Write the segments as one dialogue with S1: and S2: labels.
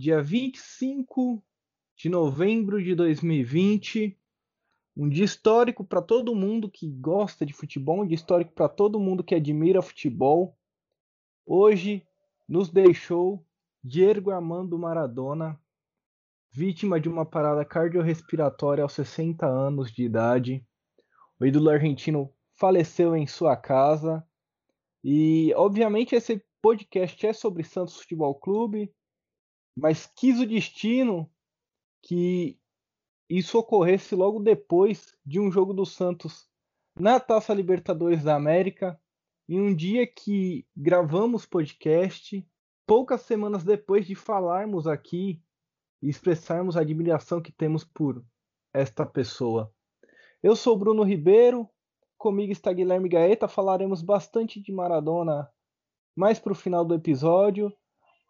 S1: Dia 25 de novembro de 2020, um dia histórico para todo mundo que gosta de futebol, um dia histórico para todo mundo que admira futebol. Hoje nos deixou Diego Armando Maradona, vítima de uma parada cardiorrespiratória aos 60 anos de idade. O ídolo argentino faleceu em sua casa. E, obviamente, esse podcast é sobre Santos Futebol Clube, mas quis o destino que isso ocorresse logo depois de um jogo do Santos na Taça Libertadores da América, em um dia que gravamos podcast, poucas semanas depois de falarmos aqui e expressarmos a admiração que temos por esta pessoa. Eu sou Bruno Ribeiro, comigo está Guilherme Gaeta, falaremos bastante de Maradona mais para o final do episódio,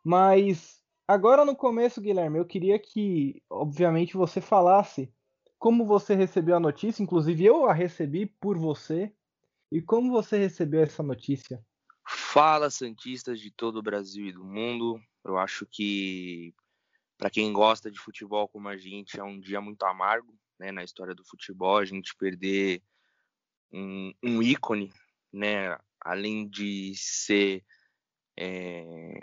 S1: mas Agora no começo, Guilherme, eu queria que, obviamente, você falasse como você recebeu a notícia, inclusive eu a recebi por você, e como você recebeu essa notícia.
S2: Fala, Santistas de todo o Brasil e do mundo. Eu acho que, para quem gosta de futebol como a gente, é um dia muito amargo né, na história do futebol, a gente perder um, um ícone, né, além de ser. É,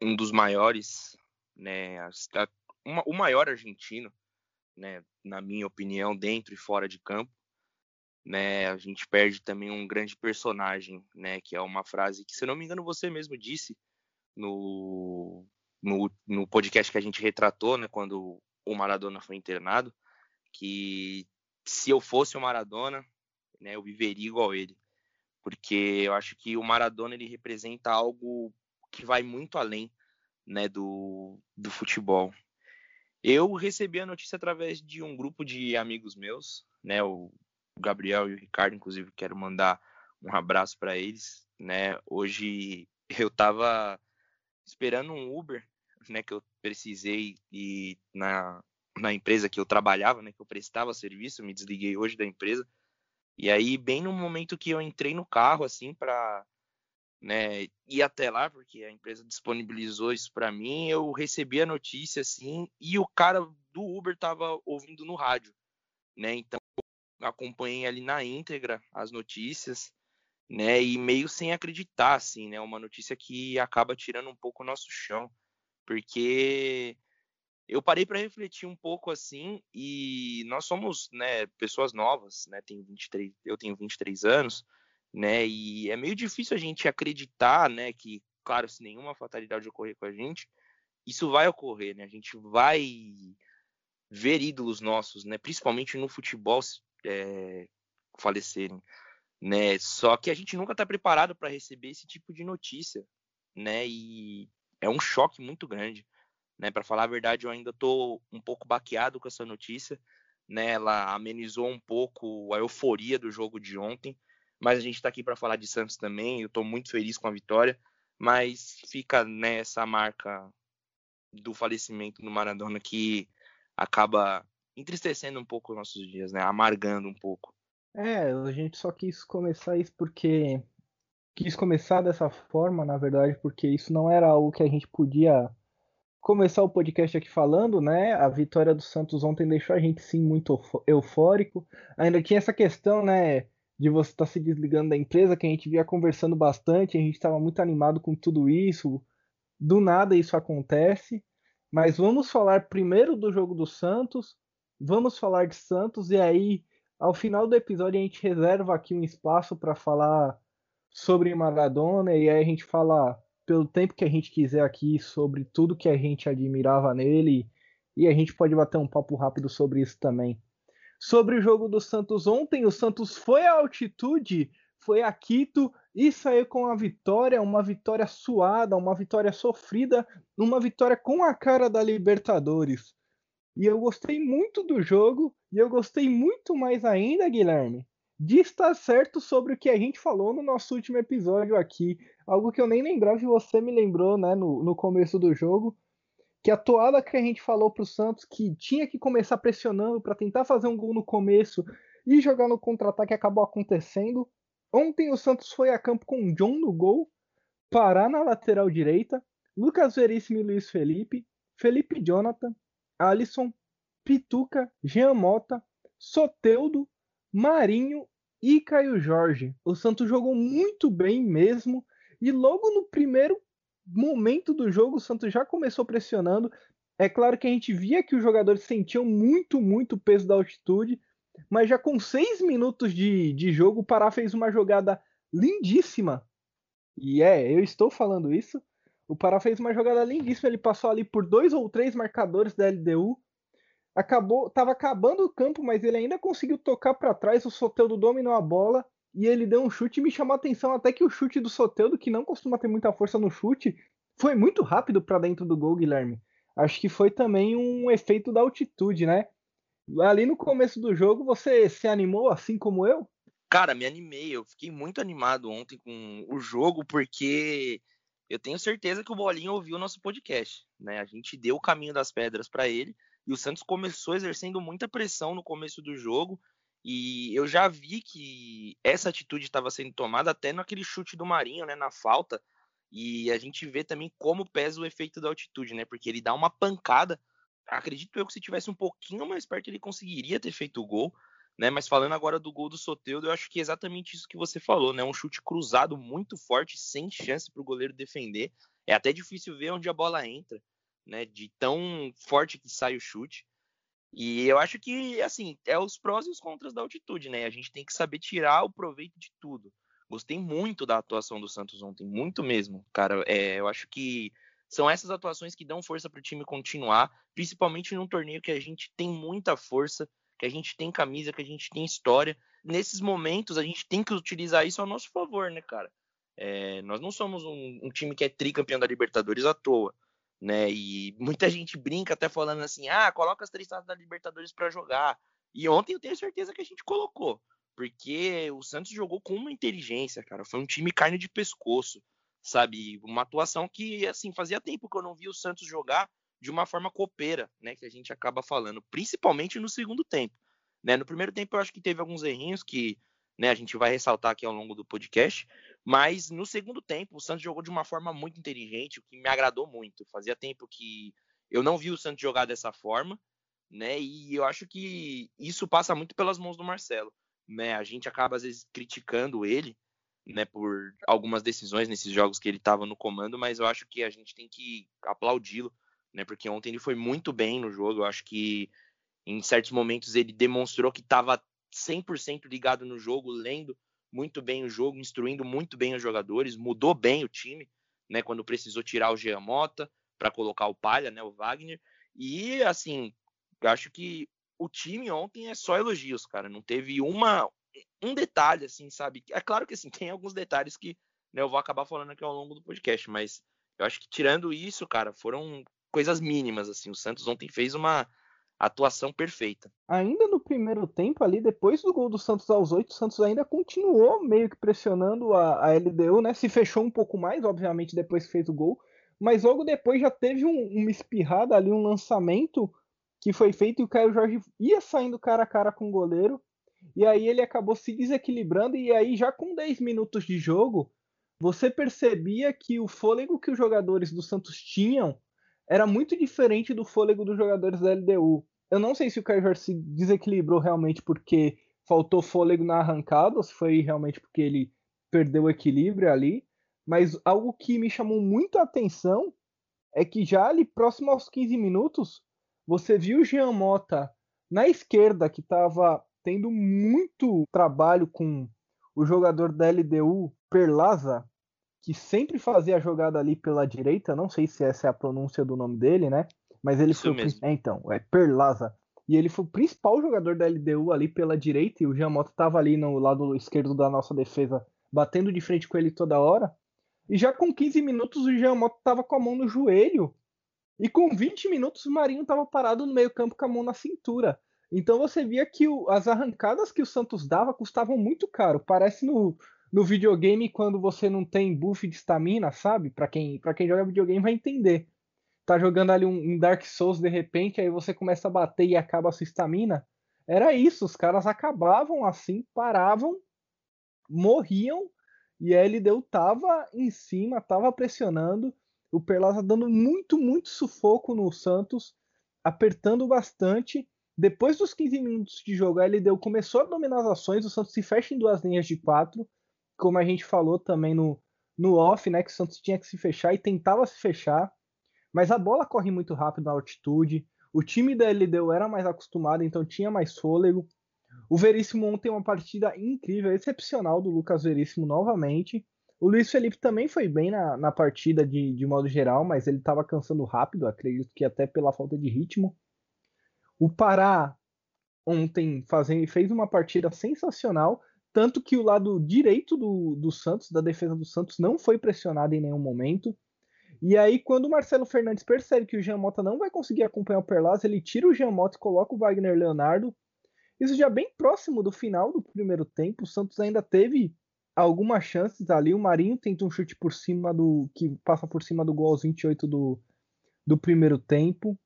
S2: um dos maiores, né, uma, o maior argentino, né, na minha opinião, dentro e fora de campo. Né, a gente perde também um grande personagem, né, que é uma frase que, se não me engano, você mesmo disse no, no, no podcast que a gente retratou, né, quando o Maradona foi internado, que se eu fosse o Maradona, né, eu viveria igual ele, porque eu acho que o Maradona ele representa algo que vai muito além né, do, do futebol. Eu recebi a notícia através de um grupo de amigos meus, né, o Gabriel e o Ricardo, inclusive quero mandar um abraço para eles, né? Hoje eu estava esperando um Uber, né, que eu precisei e na na empresa que eu trabalhava, né, que eu prestava serviço, me desliguei hoje da empresa. E aí bem no momento que eu entrei no carro assim para né, ir até lá, porque a empresa disponibilizou isso para mim, eu recebi a notícia assim, e o cara do Uber estava ouvindo no rádio, né? Então acompanhei ali na íntegra as notícias, né, e meio sem acreditar assim, né, uma notícia que acaba tirando um pouco o nosso chão, porque eu parei para refletir um pouco assim, e nós somos, né, pessoas novas, né, tenho 23, eu tenho 23 anos, né? E é meio difícil a gente acreditar, né, que, claro, se nenhuma fatalidade ocorrer com a gente, isso vai ocorrer, né? A gente vai ver ídolos nossos, né, principalmente no futebol, é, falecerem, né? Só que a gente nunca está preparado para receber esse tipo de notícia, né? E é um choque muito grande, né? Para falar a verdade, eu ainda estou um pouco baqueado com essa notícia, né? Ela amenizou um pouco a euforia do jogo de ontem, mas a gente está aqui para falar de Santos também. Eu estou muito feliz com a vitória, mas fica nessa marca do falecimento do Maradona que acaba entristecendo um pouco os nossos dias, né? Amargando um pouco.
S1: É, a gente só quis começar isso porque quis começar dessa forma, na verdade, porque isso não era algo que a gente podia começar o podcast aqui falando, né? A vitória do Santos ontem deixou a gente sim muito eufórico. Ainda tinha essa questão, né? De você estar tá se desligando da empresa, que a gente via conversando bastante, a gente estava muito animado com tudo isso. Do nada isso acontece. Mas vamos falar primeiro do jogo do Santos, vamos falar de Santos, e aí, ao final do episódio, a gente reserva aqui um espaço para falar sobre Maradona, e aí a gente fala pelo tempo que a gente quiser aqui sobre tudo que a gente admirava nele, e a gente pode bater um papo rápido sobre isso também. Sobre o jogo do Santos ontem, o Santos foi à altitude, foi a Quito e saiu com a vitória, uma vitória suada, uma vitória sofrida, uma vitória com a cara da Libertadores. E eu gostei muito do jogo e eu gostei muito mais ainda, Guilherme, de estar certo sobre o que a gente falou no nosso último episódio aqui. Algo que eu nem lembrava e você me lembrou né, no, no começo do jogo que a toada que a gente falou para o Santos que tinha que começar pressionando para tentar fazer um gol no começo e jogar no contra-ataque acabou acontecendo. Ontem o Santos foi a campo com o John no gol, Pará na lateral direita, Lucas Veríssimo e Luiz Felipe, Felipe Jonathan, Alisson, Pituca, Jean Mota, Soteudo, Marinho e Caio Jorge. O Santos jogou muito bem mesmo e logo no primeiro momento do jogo o Santos já começou pressionando. É claro que a gente via que os jogadores sentiam muito, muito peso da altitude, mas já com seis minutos de, de jogo o Pará fez uma jogada lindíssima. E é, eu estou falando isso. O Pará fez uma jogada lindíssima. Ele passou ali por dois ou três marcadores da LDU acabou, estava acabando o campo, mas ele ainda conseguiu tocar para trás, o Soteldo dominou a bola e ele deu um chute e me chamou a atenção até que o chute do Soteldo, que não costuma ter muita força no chute, foi muito rápido para dentro do gol, Guilherme. Acho que foi também um efeito da altitude, né? Ali no começo do jogo, você se animou assim como eu?
S2: Cara, me animei. Eu fiquei muito animado ontem com o jogo, porque eu tenho certeza que o Bolinho ouviu o nosso podcast, né? A gente deu o caminho das pedras para ele e o Santos começou exercendo muita pressão no começo do jogo. E eu já vi que essa atitude estava sendo tomada até naquele chute do Marinho, né, na falta. E a gente vê também como pesa o efeito da altitude, né? Porque ele dá uma pancada. Acredito eu que se tivesse um pouquinho mais perto ele conseguiria ter feito o gol, né? Mas falando agora do gol do Soteudo, eu acho que é exatamente isso que você falou, né? Um chute cruzado muito forte, sem chance para o goleiro defender. É até difícil ver onde a bola entra né? De tão forte que sai o chute. E eu acho que, assim, é os prós e os contras da altitude, né? A gente tem que saber tirar o proveito de tudo. Gostei muito da atuação do Santos ontem, muito mesmo, cara. É, eu acho que são essas atuações que dão força para o time continuar, principalmente num torneio que a gente tem muita força, que a gente tem camisa, que a gente tem história. Nesses momentos, a gente tem que utilizar isso ao nosso favor, né, cara? É, nós não somos um, um time que é tricampeão da Libertadores à toa né? E muita gente brinca até falando assim: ah, coloca as três taças da Libertadores para jogar. E ontem eu tenho certeza que a gente colocou, porque o Santos jogou com uma inteligência, cara. Foi um time carne de pescoço, sabe? Uma atuação que, assim, fazia tempo que eu não via o Santos jogar de uma forma copeira, né? Que a gente acaba falando, principalmente no segundo tempo. Né? No primeiro tempo eu acho que teve alguns errinhos que né, a gente vai ressaltar aqui ao longo do podcast. Mas no segundo tempo, o Santos jogou de uma forma muito inteligente, o que me agradou muito. Fazia tempo que eu não vi o Santos jogar dessa forma, né? E eu acho que isso passa muito pelas mãos do Marcelo, né? A gente acaba às vezes criticando ele, né, por algumas decisões nesses jogos que ele estava no comando, mas eu acho que a gente tem que aplaudi-lo, né? Porque ontem ele foi muito bem no jogo. Eu acho que em certos momentos ele demonstrou que estava 100% ligado no jogo, lendo muito bem o jogo, instruindo muito bem os jogadores, mudou bem o time, né, quando precisou tirar o Jean Mota para colocar o Palha, né, o Wagner. E assim, acho que o time ontem é só elogios, cara, não teve uma um detalhe assim, sabe? É claro que assim, tem alguns detalhes que né, eu vou acabar falando aqui ao longo do podcast, mas eu acho que tirando isso, cara, foram coisas mínimas assim. O Santos ontem fez uma atuação perfeita.
S1: Ainda no primeiro tempo ali, depois do gol do Santos aos oito, o Santos ainda continuou meio que pressionando a, a, LDU, né? Se fechou um pouco mais, obviamente, depois que fez o gol. Mas logo depois já teve um, uma espirrada ali, um lançamento que foi feito e o Caio Jorge ia saindo cara a cara com o goleiro. E aí ele acabou se desequilibrando e aí já com 10 minutos de jogo, você percebia que o fôlego que os jogadores do Santos tinham era muito diferente do fôlego dos jogadores da LDU. Eu não sei se o Jorge se desequilibrou realmente porque faltou fôlego na arrancada, ou se foi realmente porque ele perdeu o equilíbrio ali. Mas algo que me chamou muito a atenção é que já ali próximo aos 15 minutos, você viu o Jean Mota na esquerda, que estava tendo muito trabalho com o jogador da LDU, Perlaza, que sempre fazia a jogada ali pela direita. Não sei se essa é a pronúncia do nome dele, né? Mas ele Isso foi mesmo. O... É, então, é Perlaza. E ele foi o principal jogador da LDU ali pela direita, e o Jean Mota estava ali no lado esquerdo da nossa defesa, batendo de frente com ele toda hora. E já com 15 minutos o Jean Mota estava com a mão no joelho. E com 20 minutos o Marinho estava parado no meio-campo com a mão na cintura. Então você via que o, as arrancadas que o Santos dava custavam muito caro. Parece no, no videogame quando você não tem buff de estamina, sabe? Para quem, pra quem joga videogame vai entender tá jogando ali um, um, Dark Souls de repente, aí você começa a bater e acaba a sua estamina. Era isso, os caras acabavam assim, paravam, morriam E a LDU tava em cima, tava pressionando, o Perlaza dando muito, muito sufoco no Santos, apertando bastante. Depois dos 15 minutos de jogo, a LDU começou a dominar as ações, o Santos se fecha em duas linhas de quatro, como a gente falou também no, no off, né, que o Santos tinha que se fechar e tentava se fechar, mas a bola corre muito rápido na altitude, o time da LDU era mais acostumado, então tinha mais fôlego. O Veríssimo ontem uma partida incrível, excepcional do Lucas Veríssimo novamente. O Luiz Felipe também foi bem na, na partida de, de modo geral, mas ele estava cansando rápido, acredito que até pela falta de ritmo. O Pará ontem fazendo, fez uma partida sensacional, tanto que o lado direito do, do Santos, da defesa do Santos, não foi pressionado em nenhum momento. E aí, quando o Marcelo Fernandes percebe que o Jean Mota não vai conseguir acompanhar o Perlas, ele tira o Jean Mota e coloca o Wagner Leonardo. Isso já bem próximo do final do primeiro tempo. O Santos ainda teve algumas chances ali. O Marinho tenta um chute por cima do. que passa por cima do gol aos 28 do, do primeiro tempo.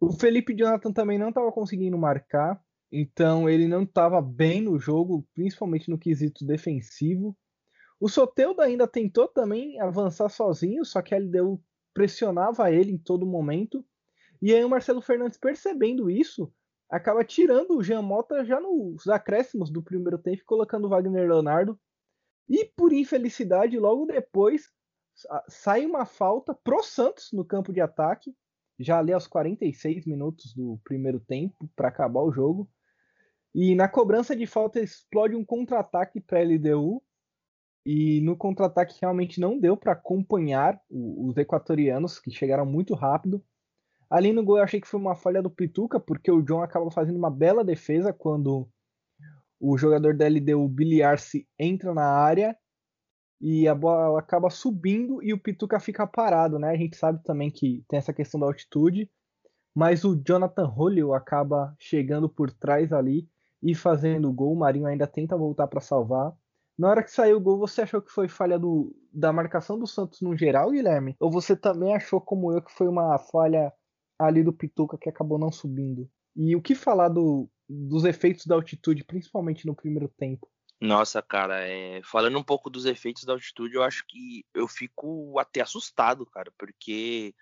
S1: O Felipe Jonathan também não estava conseguindo marcar, então ele não estava bem no jogo, principalmente no quesito defensivo. O Soteudo ainda tentou também avançar sozinho, só que a LDU pressionava ele em todo momento. E aí o Marcelo Fernandes, percebendo isso, acaba tirando o Jean Mota já nos acréscimos do primeiro tempo, colocando o Wagner Leonardo e por infelicidade, logo depois sai uma falta pro Santos no campo de ataque, já ali aos 46 minutos do primeiro tempo para acabar o jogo. E na cobrança de falta explode um contra-ataque para a LDU. E no contra-ataque realmente não deu para acompanhar os equatorianos, que chegaram muito rápido. Ali no gol eu achei que foi uma falha do Pituca, porque o John acaba fazendo uma bela defesa quando o jogador da LDU, Billy Arce, entra na área e a bola acaba subindo e o Pituca fica parado, né? A gente sabe também que tem essa questão da altitude, mas o Jonathan Hollill acaba chegando por trás ali e fazendo o gol. O Marinho ainda tenta voltar para salvar. Na hora que saiu o gol, você achou que foi falha do, da marcação do Santos no geral, Guilherme? Ou você também achou, como eu, que foi uma falha ali do Pituca que acabou não subindo? E o que falar do, dos efeitos da altitude, principalmente no primeiro tempo.
S2: Nossa, cara, é... falando um pouco dos efeitos da altitude, eu acho que eu fico até assustado, cara, porque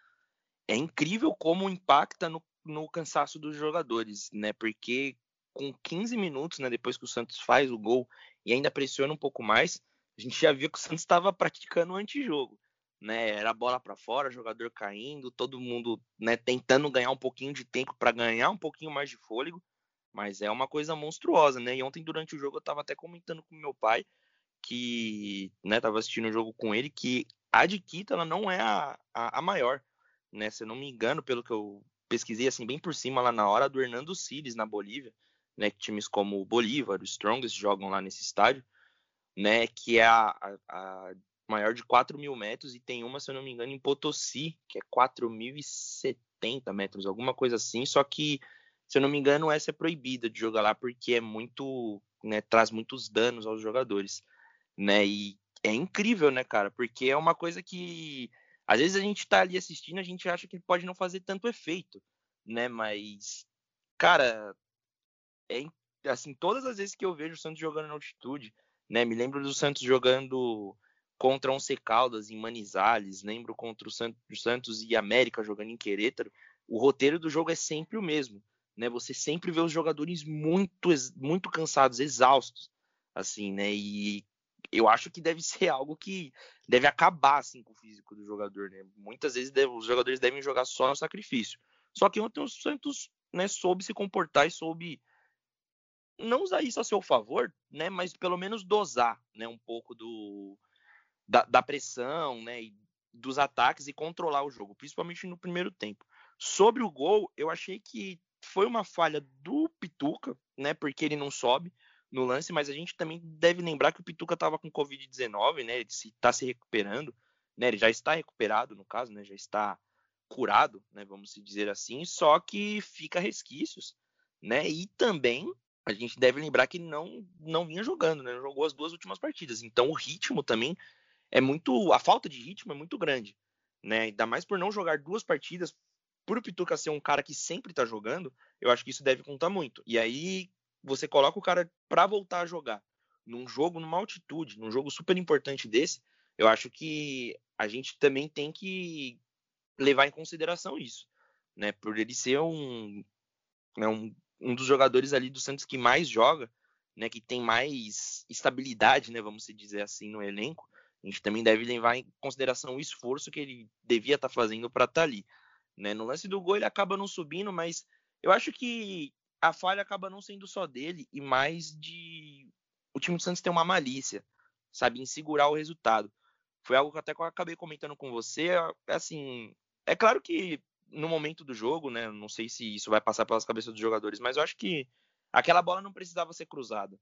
S2: é incrível como impacta no, no cansaço dos jogadores, né? Porque com 15 minutos, né, depois que o Santos faz o gol e ainda pressiona um pouco mais, a gente já viu que o Santos estava praticando o antijogo, né? Era bola para fora, jogador caindo, todo mundo, né, tentando ganhar um pouquinho de tempo para ganhar um pouquinho mais de fôlego. Mas é uma coisa monstruosa, né? E ontem, durante o jogo, eu tava até comentando com meu pai, que, né, assistindo o jogo com ele, que a de Quito, ela não é a, a, a, maior, né? Se eu não me engano, pelo que eu pesquisei, assim, bem por cima, lá na hora do Hernando Cires, na Bolívia, né? Que times como o Bolívar, o Strongest jogam lá nesse estádio, né? Que é a, a, a maior de 4 mil metros e tem uma, se eu não me engano, em Potosí, que é 4.070 metros, alguma coisa assim, só que se eu não me engano, essa é proibida de jogar lá porque é muito, né, traz muitos danos aos jogadores, né? E é incrível, né, cara? Porque é uma coisa que às vezes a gente tá ali assistindo, a gente acha que pode não fazer tanto efeito, né? Mas cara, é assim, todas as vezes que eu vejo o Santos jogando na altitude, né? Me lembro do Santos jogando contra Once Caldas em Manizales, lembro contra o Santos e América jogando em Querétaro. O roteiro do jogo é sempre o mesmo né? Você sempre vê os jogadores muito, muito cansados, exaustos, assim, né? E eu acho que deve ser algo que deve acabar assim com o físico do jogador, né? Muitas vezes deve, os jogadores devem jogar só no sacrifício. Só que ontem o Santos, né, soube se comportar e soube não usar isso a seu favor, né, mas pelo menos dosar, né, um pouco do da, da pressão, né, e dos ataques e controlar o jogo, principalmente no primeiro tempo. Sobre o gol, eu achei que foi uma falha do Pituca, né? Porque ele não sobe no lance, mas a gente também deve lembrar que o Pituca estava com Covid-19, né? Ele está se recuperando, né? Ele já está recuperado, no caso, né? Já está curado, né? Vamos dizer assim, só que fica resquícios, né? E também a gente deve lembrar que não não vinha jogando, né? Jogou as duas últimas partidas, então o ritmo também é muito, a falta de ritmo é muito grande, né? Ainda mais por não jogar duas partidas por o Pituca ser um cara que sempre tá jogando, eu acho que isso deve contar muito. E aí você coloca o cara para voltar a jogar num jogo, numa altitude, num jogo super importante desse, eu acho que a gente também tem que levar em consideração isso, né? Por ele ser um, né, um, um dos jogadores ali do Santos que mais joga, né? Que tem mais estabilidade, né? Vamos dizer assim, no elenco. A gente também deve levar em consideração o esforço que ele devia estar tá fazendo para estar tá ali. Né? No lance do gol ele acaba não subindo, mas eu acho que a falha acaba não sendo só dele e mais de o time do Santos ter uma malícia, sabe, em segurar o resultado. Foi algo que até eu acabei comentando com você, é assim, é claro que no momento do jogo, né, não sei se isso vai passar pelas cabeças dos jogadores, mas eu acho que aquela bola não precisava ser cruzada.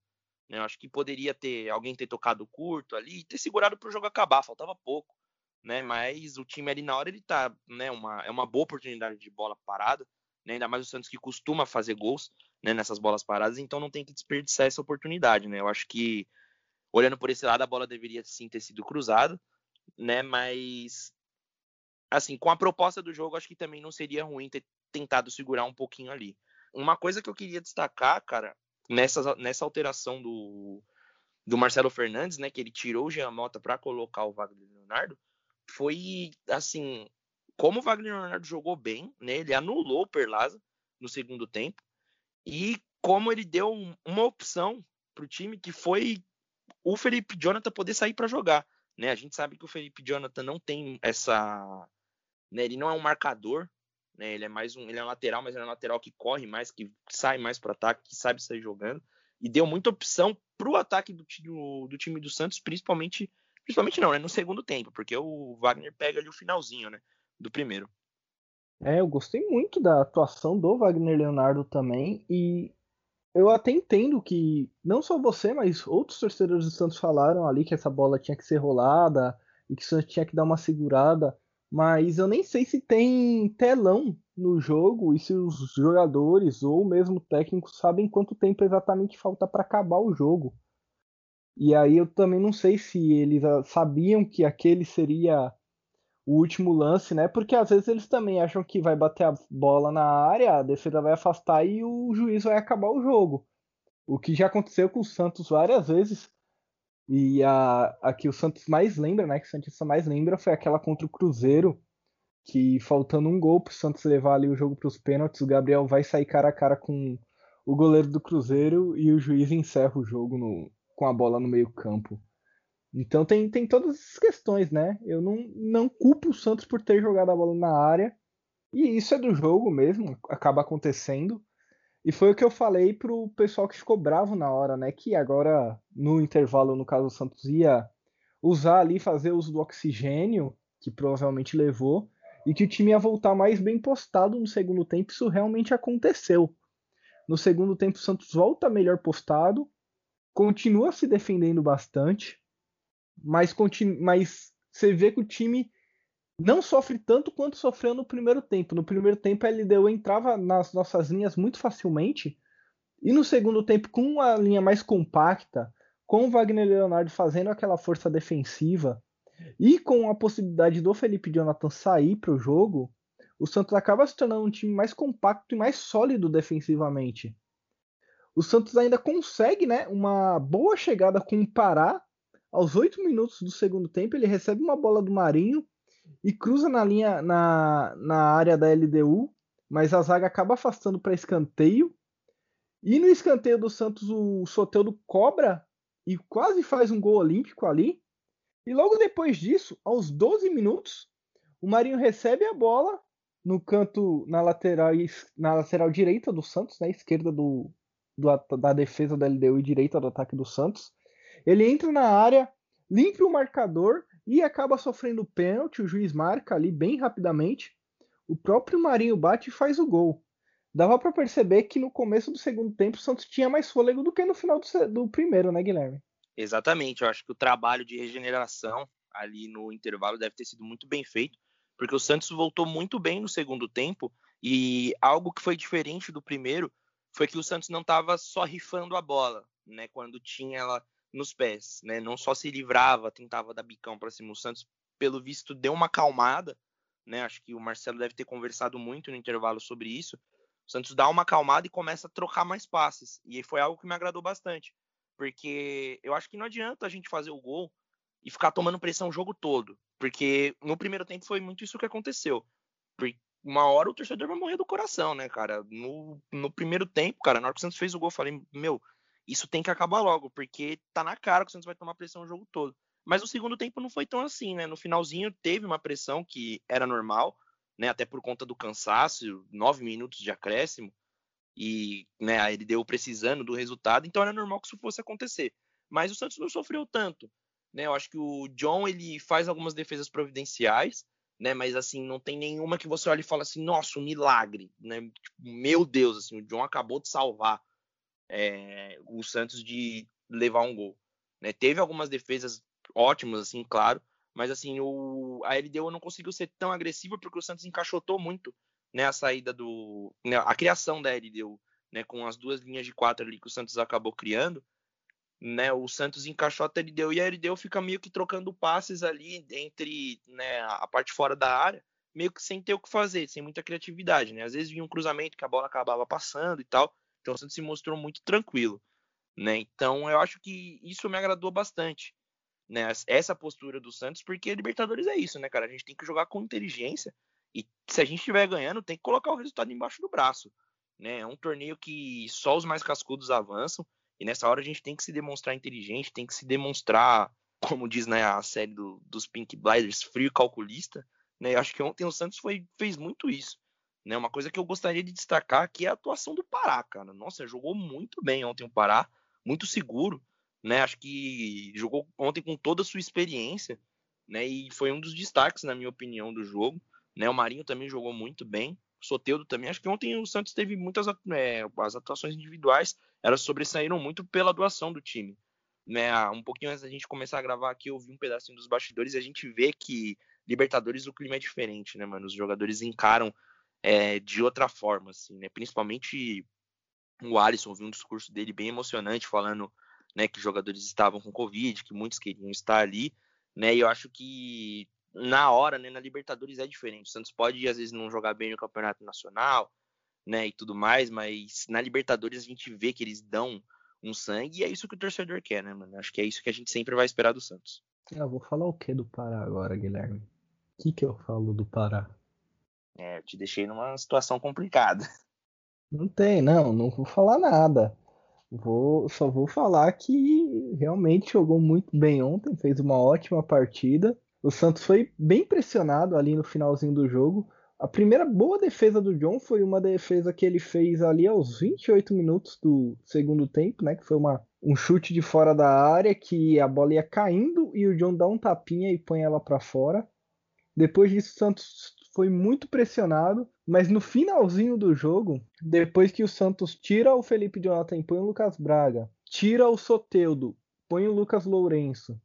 S2: Né? Eu acho que poderia ter alguém ter tocado curto ali e ter segurado para o jogo acabar, faltava pouco. Né? Mas o time ali na hora ele tá, né, uma, é uma boa oportunidade de bola parada, né? Ainda mais o Santos que costuma fazer gols, né, nessas bolas paradas, então não tem que desperdiçar essa oportunidade, né? Eu acho que olhando por esse lado a bola deveria sim ter sido cruzada, né? Mas assim, com a proposta do jogo, acho que também não seria ruim ter tentado segurar um pouquinho ali. Uma coisa que eu queria destacar, cara, nessa, nessa alteração do, do Marcelo Fernandes, né, que ele tirou o Jean Mota para colocar o Wagner Leonardo, foi assim, como o Wagner Leonardo jogou bem, né, ele anulou o Perlaza no segundo tempo e como ele deu uma opção para o time que foi o Felipe Jonathan poder sair para jogar, né? A gente sabe que o Felipe Jonathan não tem essa, né, ele não é um marcador, né? Ele é mais um, ele é um lateral, mas ele é um lateral que corre mais, que sai mais para ataque, que sabe sair jogando e deu muita opção para o ataque do, do, do, time do Santos, principalmente, principalmente não, né? No segundo tempo, porque o Wagner pega ali o finalzinho, né? Do primeiro.
S1: É, eu gostei muito da atuação do Wagner Leonardo também e eu até entendo que não só você, mas outros torcedores do Santos falaram ali que essa bola tinha que ser rolada e que o Santos tinha que dar uma segurada. Mas eu nem sei se tem telão no jogo e se os jogadores ou mesmo técnicos sabem quanto tempo exatamente falta para acabar o jogo. E aí eu também não sei se eles sabiam que aquele seria o último lance, né? Porque às vezes eles também acham que vai bater a bola na área, a defesa vai afastar e o juiz vai acabar o jogo. O que já aconteceu com o Santos várias vezes e a, a que o Santos mais lembra, né? Que o Santista mais lembra foi aquela contra o Cruzeiro, que faltando um gol pro Santos levar ali o jogo para os pênaltis, o Gabriel vai sair cara a cara com o goleiro do Cruzeiro e o juiz encerra o jogo no, com a bola no meio-campo. Então tem, tem todas essas questões, né? Eu não, não culpo o Santos por ter jogado a bola na área. E isso é do jogo mesmo, acaba acontecendo. E foi o que eu falei pro pessoal que ficou bravo na hora, né? Que agora, no intervalo, no caso, o Santos ia usar ali, fazer uso do oxigênio, que provavelmente levou, e que o time ia voltar mais bem postado no segundo tempo. Isso realmente aconteceu. No segundo tempo, o Santos volta melhor postado, continua se defendendo bastante, mas, continu... mas você vê que o time não sofre tanto quanto sofreu no primeiro tempo. No primeiro tempo, a LDU entrava nas nossas linhas muito facilmente. E no segundo tempo, com uma linha mais compacta, com o Wagner Leonardo fazendo aquela força defensiva e com a possibilidade do Felipe Jonathan sair para o jogo, o Santos acaba se tornando um time mais compacto e mais sólido defensivamente. O Santos ainda consegue né, uma boa chegada com o Pará. Aos oito minutos do segundo tempo, ele recebe uma bola do Marinho e cruza na linha na, na área da LDU, mas a zaga acaba afastando para escanteio. E no escanteio do Santos, o Soteudo cobra e quase faz um gol olímpico ali. E logo depois disso, aos 12 minutos, o Marinho recebe a bola no canto, na lateral, na lateral direita do Santos, na né, esquerda do, do, da defesa da LDU e direita do ataque do Santos. Ele entra na área, limpa o marcador e acaba sofrendo pênalti. O juiz marca ali bem rapidamente. O próprio Marinho bate e faz o gol. Dava para perceber que no começo do segundo tempo o Santos tinha mais fôlego do que no final do, do primeiro, né, Guilherme?
S2: Exatamente. Eu acho que o trabalho de regeneração ali no intervalo deve ter sido muito bem feito, porque o Santos voltou muito bem no segundo tempo e algo que foi diferente do primeiro foi que o Santos não estava só rifando a bola, né? Quando tinha ela nos pés, né? Não só se livrava, tentava dar bicão para cima. O Santos, pelo visto, deu uma acalmada, né? Acho que o Marcelo deve ter conversado muito no intervalo sobre isso. O Santos dá uma acalmada e começa a trocar mais passes. E foi algo que me agradou bastante. porque eu acho que não adianta a gente fazer o gol e ficar tomando pressão o jogo todo, porque no primeiro tempo foi muito isso que aconteceu. Uma hora o torcedor vai morrer do coração, né, cara? No, no primeiro tempo, cara, na hora que o Santos fez o gol, eu falei, meu, isso tem que acabar logo, porque tá na cara que o Santos vai tomar pressão o jogo todo. Mas o segundo tempo não foi tão assim, né? No finalzinho teve uma pressão que era normal, né? Até por conta do cansaço, nove minutos de acréscimo e né, ele deu precisando do resultado, então era normal que isso fosse acontecer. Mas o Santos não sofreu tanto, né? Eu acho que o John ele faz algumas defesas providenciais, né? Mas assim não tem nenhuma que você olhe e fala assim, nossa, um milagre, né? Tipo, meu Deus, assim, o John acabou de salvar é, o Santos de levar um gol. Né? Teve algumas defesas ótimas, assim, claro, mas assim o a LDU não conseguiu ser tão agressiva porque o Santos encaixotou muito né, a saída do. Né, a criação da LDU, né, com as duas linhas de quatro ali que o Santos acabou criando, né, o Santos encaixou a LDU e a LDU fica meio que trocando passes ali entre né, a parte fora da área, meio que sem ter o que fazer, sem muita criatividade. Né? Às vezes vinha um cruzamento que a bola acabava passando e tal, então o Santos se mostrou muito tranquilo. Né? Então eu acho que isso me agradou bastante. Né, essa postura do Santos, porque Libertadores é isso, né, cara? A gente tem que jogar com inteligência e se a gente estiver ganhando, tem que colocar o resultado embaixo do braço. Né? É um torneio que só os mais cascudos avançam. E nessa hora a gente tem que se demonstrar inteligente, tem que se demonstrar, como diz né, a série do, dos Pink Blinders, frio calculista. Né? Eu acho que ontem o Santos foi, fez muito isso. Né? Uma coisa que eu gostaria de destacar aqui é a atuação do Pará, cara. Nossa, jogou muito bem ontem o Pará, muito seguro. Né? Acho que jogou ontem com toda a sua experiência. Né? E foi um dos destaques, na minha opinião, do jogo. Né? O Marinho também jogou muito bem. O Soteudo também. Acho que ontem o Santos teve muitas é, as atuações individuais, elas sobressaíram muito pela atuação do time. Né? Um pouquinho antes da gente começar a gravar aqui, eu vi um pedacinho dos bastidores e a gente vê que Libertadores o clima é diferente, né, mano? Os jogadores encaram é, de outra forma, assim, né? Principalmente o Alisson, vi um discurso dele bem emocionante, falando né, que jogadores estavam com Covid, que muitos queriam estar ali, né? E eu acho que na hora, né, na Libertadores é diferente. O Santos pode às vezes não jogar bem no Campeonato Nacional, né, e tudo mais, mas na Libertadores a gente vê que eles dão um sangue e é isso que o torcedor quer, né, mano? Acho que é isso que a gente sempre vai esperar do Santos.
S1: Eu vou falar o que do Pará agora, Guilherme? O que, que eu falo do Pará?
S2: É, eu te deixei numa situação complicada.
S1: Não tem, não, não vou falar nada. Vou, só vou falar que realmente jogou muito bem ontem, fez uma ótima partida. O Santos foi bem pressionado ali no finalzinho do jogo. A primeira boa defesa do John foi uma defesa que ele fez ali aos 28 minutos do segundo tempo, né? Que foi uma, um chute de fora da área que a bola ia caindo e o John dá um tapinha e põe ela para fora. Depois disso, o Santos foi muito pressionado, mas no finalzinho do jogo, depois que o Santos tira o Felipe Jonathan e põe o Lucas Braga, tira o Soteudo, põe o Lucas Lourenço,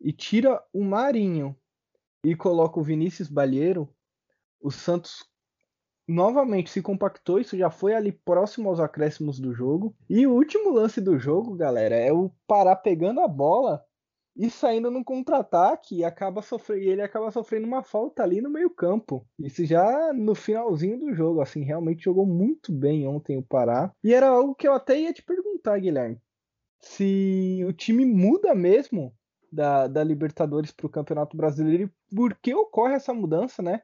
S1: e tira o Marinho e coloca o Vinícius Balheiro, o Santos novamente se compactou. Isso já foi ali próximo aos acréscimos do jogo. E o último lance do jogo, galera, é o Pará pegando a bola e saindo num contra-ataque acaba sofrendo, ele acaba sofrendo uma falta ali no meio-campo. Isso já no finalzinho do jogo, assim, realmente jogou muito bem ontem o Pará. E era algo que eu até ia te perguntar, Guilherme. Se o time muda mesmo da, da Libertadores para o Campeonato Brasileiro e por que ocorre essa mudança, né?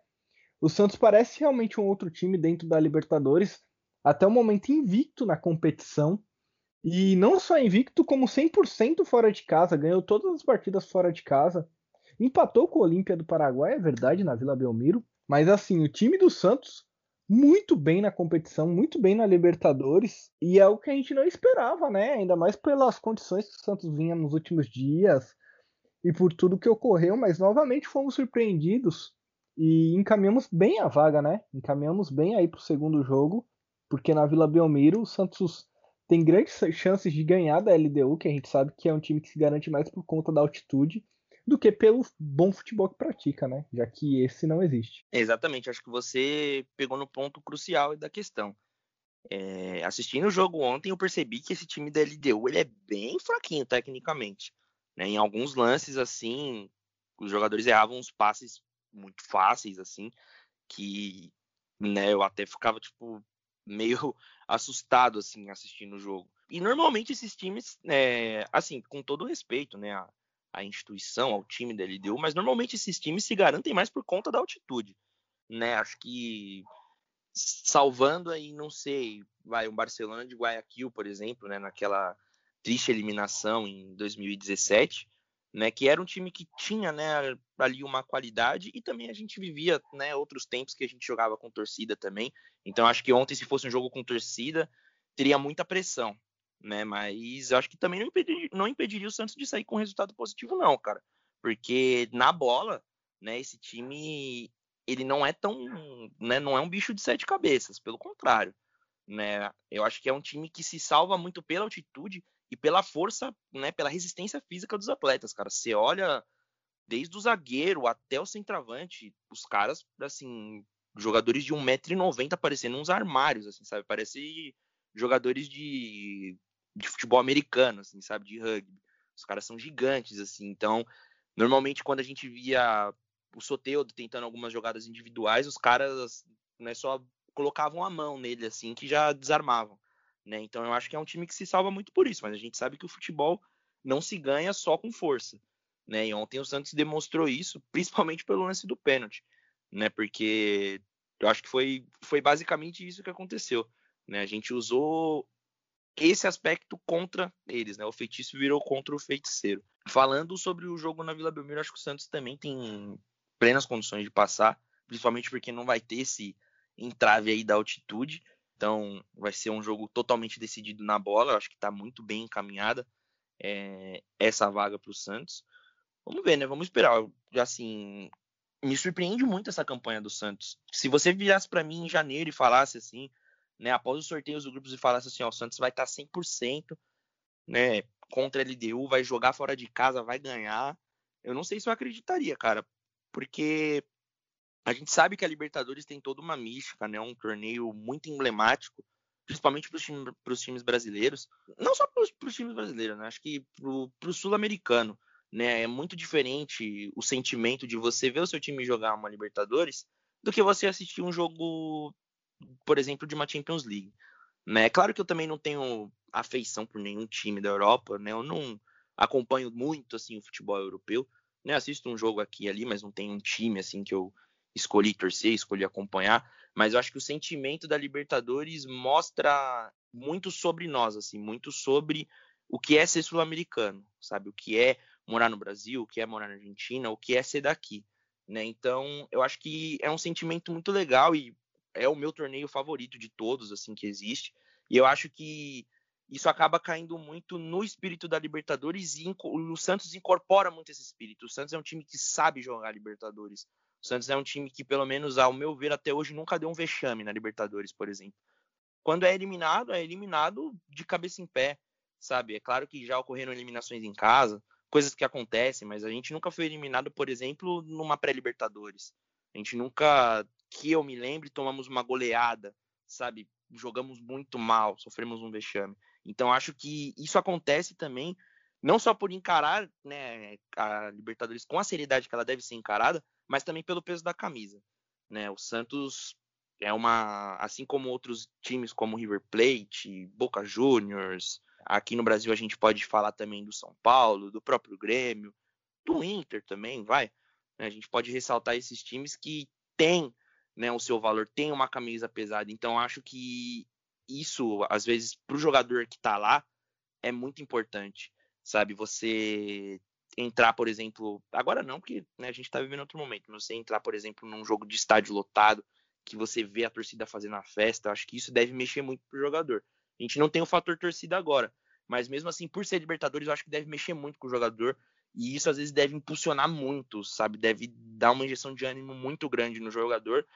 S1: O Santos parece realmente um outro time dentro da Libertadores, até o momento invicto na competição. E não só invicto, como 100% fora de casa, ganhou todas as partidas fora de casa. Empatou com o Olímpia do Paraguai, é verdade, na Vila Belmiro. Mas assim, o time do Santos muito bem na competição, muito bem na Libertadores, e é o que a gente não esperava, né? Ainda mais pelas condições que o Santos vinha nos últimos dias, e por tudo que ocorreu, mas novamente fomos surpreendidos e encaminhamos bem a vaga, né? Encaminhamos bem aí para o segundo jogo, porque na Vila Belmiro o Santos tem grandes chances de ganhar da LDU, que a gente sabe que é um time que se garante mais por conta da altitude do que pelo bom futebol que pratica, né? Já que esse não existe.
S2: Exatamente, acho que você pegou no ponto crucial da questão. É, assistindo o jogo ontem, eu percebi que esse time da LDU ele é bem fraquinho tecnicamente. Né? Em alguns lances, assim, os jogadores erravam uns passes muito fáceis, assim, que né, eu até ficava, tipo, meio assustado, assim, assistindo o jogo. E normalmente esses times, é, assim, com todo respeito, né, a, a, instituição, ao time da LDU, mas normalmente esses times se garantem mais por conta da altitude, né? Acho que salvando aí, não sei, vai o Barcelona de Guayaquil, por exemplo, né, naquela triste eliminação em 2017, né, que era um time que tinha, né, ali uma qualidade e também a gente vivia, né, outros tempos que a gente jogava com torcida também. Então acho que ontem se fosse um jogo com torcida, teria muita pressão, né? Mas acho que também não impediria, não impediria o Santos de sair com resultado positivo não, cara. Porque na bola, né, esse time ele não é tão, né, não é um bicho de sete cabeças, pelo contrário, né? Eu acho que é um time que se salva muito pela altitude e pela força, né, pela resistência física dos atletas, cara. Você olha desde o zagueiro até o centroavante, os caras, assim, jogadores de 1,90m parecendo uns armários, assim, sabe? Parece jogadores de, de futebol americano, assim, sabe? De rugby. Os caras são gigantes, assim. Então, normalmente quando a gente via o Soteudo tentando algumas jogadas individuais, os caras né, só colocavam a mão nele, assim, que já desarmavam. Né? Então eu acho que é um time que se salva muito por isso, mas a gente sabe que o futebol não se ganha só com força. Né? E ontem o Santos demonstrou isso, principalmente pelo lance do pênalti, né? Porque eu acho que foi, foi basicamente isso que aconteceu. Né? A gente usou esse aspecto contra eles, né? O feitiço virou contra o feiticeiro. Falando sobre o jogo na Vila Belmiro, acho que o Santos também tem plenas condições de passar, principalmente porque não vai ter esse entrave aí da altitude. Então, vai ser um jogo totalmente decidido na bola. Eu acho que está muito bem encaminhada é, essa vaga para o Santos. Vamos ver, né? Vamos esperar. Assim, me surpreende muito essa campanha do Santos. Se você virasse para mim em janeiro e falasse assim, né, após os sorteios do grupos e falasse assim, ó, o Santos vai estar tá 100%, né, contra a LDU, vai jogar fora de casa, vai ganhar. Eu não sei se eu acreditaria, cara, porque a gente sabe que a Libertadores tem toda uma mística, né? Um torneio muito emblemático, principalmente para os times, times, brasileiros. Não só para os times brasileiros, né? Acho que para o sul-americano. Né? É muito diferente o sentimento de você ver o seu time jogar uma Libertadores do que você assistir um jogo, por exemplo, de uma Champions League. Né? É claro que eu também não tenho afeição por nenhum time da Europa, né? Eu não acompanho muito assim o futebol europeu, né? Assisto um jogo aqui e ali, mas não tem um time assim que eu escolhi torcer, escolhi acompanhar, mas eu acho que o sentimento da Libertadores mostra muito sobre nós, assim, muito sobre o que é ser sul-americano, sabe? O que é morar no Brasil, o que é morar na Argentina, o que é ser daqui, né? Então, eu acho que é um sentimento muito legal e é o meu torneio favorito de todos, assim, que existe. E eu acho que isso acaba caindo muito no espírito da Libertadores e o Santos incorpora muito esse espírito. O Santos é um time que sabe jogar Libertadores. O Santos é um time que, pelo menos ao meu ver, até hoje nunca deu um vexame na Libertadores, por exemplo. Quando é eliminado, é eliminado de cabeça em pé, sabe? É claro que já ocorreram eliminações em casa, coisas que acontecem, mas a gente nunca foi eliminado, por exemplo, numa pré-Libertadores. A gente nunca, que eu me lembre, tomamos uma goleada, sabe? Jogamos muito mal, sofremos um vexame. Então acho que isso acontece também, não só por encarar né, a Libertadores com a seriedade que ela deve ser encarada, mas também pelo peso da camisa. Né? O Santos é uma, assim como outros times como River Plate, Boca Juniors, aqui no Brasil a gente pode falar também do São Paulo, do próprio Grêmio, do Inter também, vai. Né? A gente pode ressaltar esses times que têm né, o seu valor, tem uma camisa pesada. Então acho que isso, às vezes, para o jogador que está lá, é muito importante, sabe? Você entrar, por exemplo, agora não, porque né, a gente está vivendo outro momento, mas você entrar, por exemplo, num jogo de estádio lotado, que você vê a torcida fazendo a festa, acho que isso deve mexer muito pro jogador. A gente não tem o fator torcida agora, mas mesmo assim, por ser Libertadores, eu acho que deve mexer muito com o jogador, e isso às vezes deve impulsionar muito, sabe? Deve dar uma injeção de ânimo muito grande no jogador.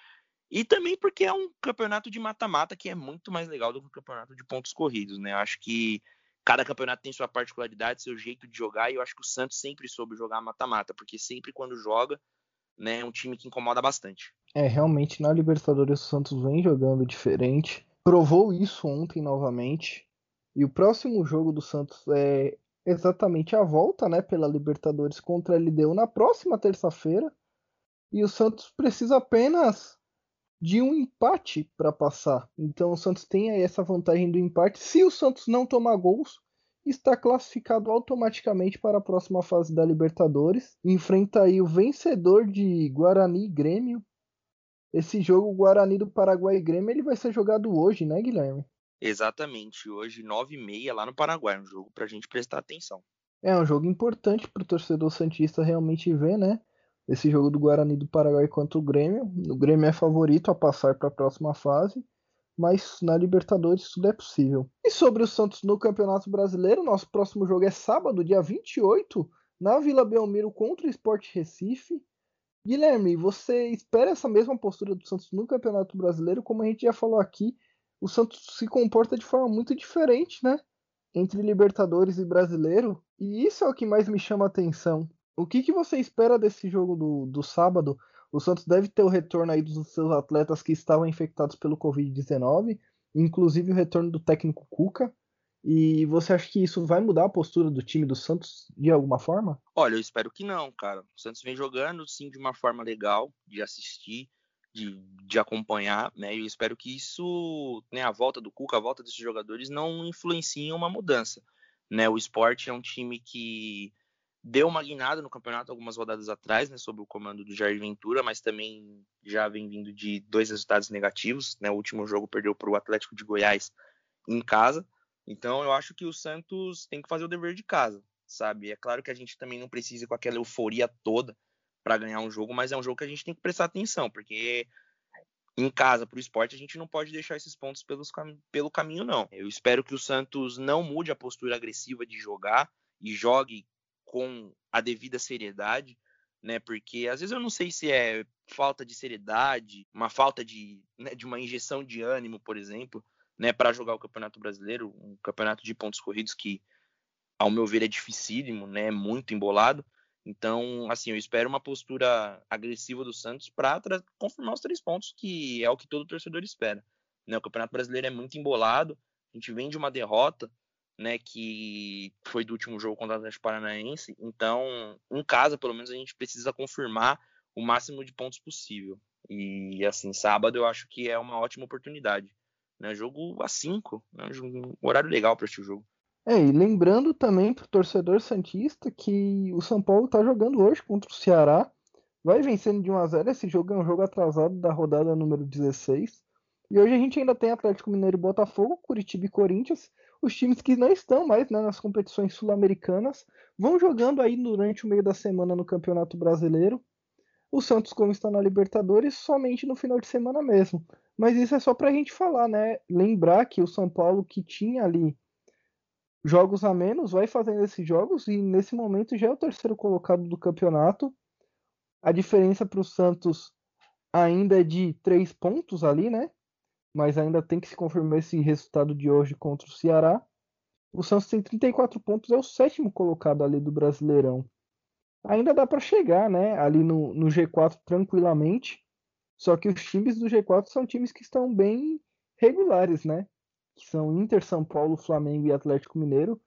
S2: E também porque é um campeonato de mata-mata que é muito mais legal do que o campeonato de pontos corridos, né? Eu acho que cada campeonato tem sua particularidade, seu jeito de jogar, e eu acho que o Santos sempre soube jogar mata-mata, porque sempre quando joga, né, é um time que incomoda bastante.
S1: É, realmente na Libertadores o Santos vem jogando diferente. Provou isso ontem novamente. E o próximo jogo do Santos é exatamente a volta, né, pela Libertadores contra a LDU na próxima terça-feira. E o Santos precisa apenas de um empate para passar. Então o Santos tem aí essa vantagem do empate. Se o Santos não tomar gols, está classificado automaticamente para a próxima fase da Libertadores. Enfrenta aí o vencedor de Guarani e Grêmio. Esse jogo Guarani do Paraguai e Grêmio ele vai ser jogado hoje, né, Guilherme?
S2: Exatamente, hoje 9h30 lá no Paraguai, um jogo para a gente prestar atenção.
S1: É um jogo importante para o torcedor Santista realmente ver, né? Esse jogo do Guarani do Paraguai contra o Grêmio. O Grêmio é favorito a passar para a próxima fase, mas na Libertadores tudo é possível. E sobre o Santos no Campeonato Brasileiro, nosso próximo jogo é sábado, dia 28, na Vila Belmiro contra o Sport Recife. Guilherme, você espera essa mesma postura do Santos no Campeonato Brasileiro? Como a gente já falou aqui, o Santos se comporta de forma muito diferente, né? Entre Libertadores e Brasileiro. E isso é o que mais me chama a atenção. O que, que você espera desse jogo do, do sábado? O Santos deve ter o retorno aí dos seus atletas que estavam infectados pelo Covid-19, inclusive o retorno do técnico Cuca. E você acha que isso vai mudar a postura do time do Santos de alguma forma?
S2: Olha, eu espero que não, cara. O Santos vem jogando, sim, de uma forma legal de assistir, de, de acompanhar, né? E eu espero que isso, né, a volta do Cuca, a volta desses jogadores, não influencie em uma mudança. Né? O esporte é um time que deu uma guinada no campeonato algumas rodadas atrás, né, sob o comando do Jair Ventura, mas também já vem vindo de dois resultados negativos, né, o último jogo perdeu para o Atlético de Goiás em casa, então eu acho que o Santos tem que fazer o dever de casa, sabe, é claro que a gente também não precisa com aquela euforia toda para ganhar um jogo, mas é um jogo que a gente tem que prestar atenção, porque em casa para o esporte a gente não pode deixar esses pontos pelos, pelo caminho não. Eu espero que o Santos não mude a postura agressiva de jogar e jogue com a devida seriedade, né? Porque às vezes eu não sei se é falta de seriedade, uma falta de, né, de uma injeção de ânimo, por exemplo, né, para jogar o Campeonato Brasileiro, um campeonato de pontos corridos que, ao meu ver, é dificílimo, né? Muito embolado. Então, assim, eu espero uma postura agressiva do Santos para confirmar os três pontos, que é o que todo torcedor espera. Né? O Campeonato Brasileiro é muito embolado, a gente vem de uma derrota, né, que foi do último jogo contra o Atlético Paranaense. Então, em casa, pelo menos, a gente precisa confirmar o máximo de pontos possível. E, assim, sábado eu acho que é uma ótima oportunidade. Né? Jogo a 5, né? um horário legal para este jogo.
S1: É, e lembrando também para o torcedor Santista que o São Paulo está jogando hoje contra o Ceará. Vai vencendo de 1 a 0 Esse jogo é um jogo atrasado da rodada número 16. E hoje a gente ainda tem Atlético Mineiro e Botafogo, Curitiba e Corinthians os times que não estão mais né, nas competições sul-americanas vão jogando aí durante o meio da semana no Campeonato Brasileiro. O Santos, como está na Libertadores, somente no final de semana mesmo. Mas isso é só para a gente falar, né? Lembrar que o São Paulo, que tinha ali jogos a menos, vai fazendo esses jogos e nesse momento já é o terceiro colocado do campeonato. A diferença para o Santos ainda é de três pontos ali, né? Mas ainda tem que se confirmar esse resultado de hoje contra o Ceará. O Santos tem 34 pontos, é o sétimo colocado ali do Brasileirão. Ainda dá para chegar, né, ali no, no G4 tranquilamente. Só que os times do G4 são times que estão bem regulares, né? Que são Inter, São Paulo, Flamengo e Atlético Mineiro.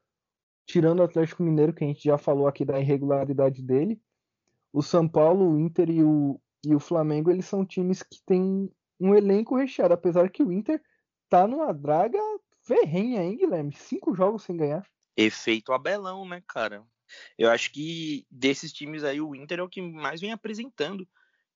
S1: Tirando o Atlético Mineiro, que a gente já falou aqui da irregularidade dele. O São Paulo, o Inter e o, e o Flamengo, eles são times que têm um elenco recheado, apesar que o Inter tá numa draga ferrenha, hein, Guilherme? Cinco jogos sem ganhar.
S2: Efeito Abelão, né, cara? Eu acho que desses times aí, o Inter é o que mais vem apresentando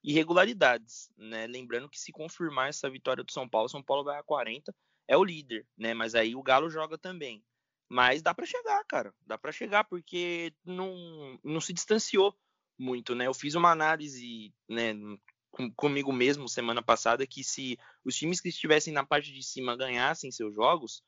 S2: irregularidades, né? Lembrando que se confirmar essa vitória do São Paulo, São Paulo vai a 40, é o líder, né? Mas aí o Galo joga também. Mas dá para chegar, cara. Dá para chegar porque não, não se distanciou muito, né? Eu fiz uma análise, né, com, comigo mesmo semana passada que se os times que estivessem na parte de cima ganhassem seus jogos,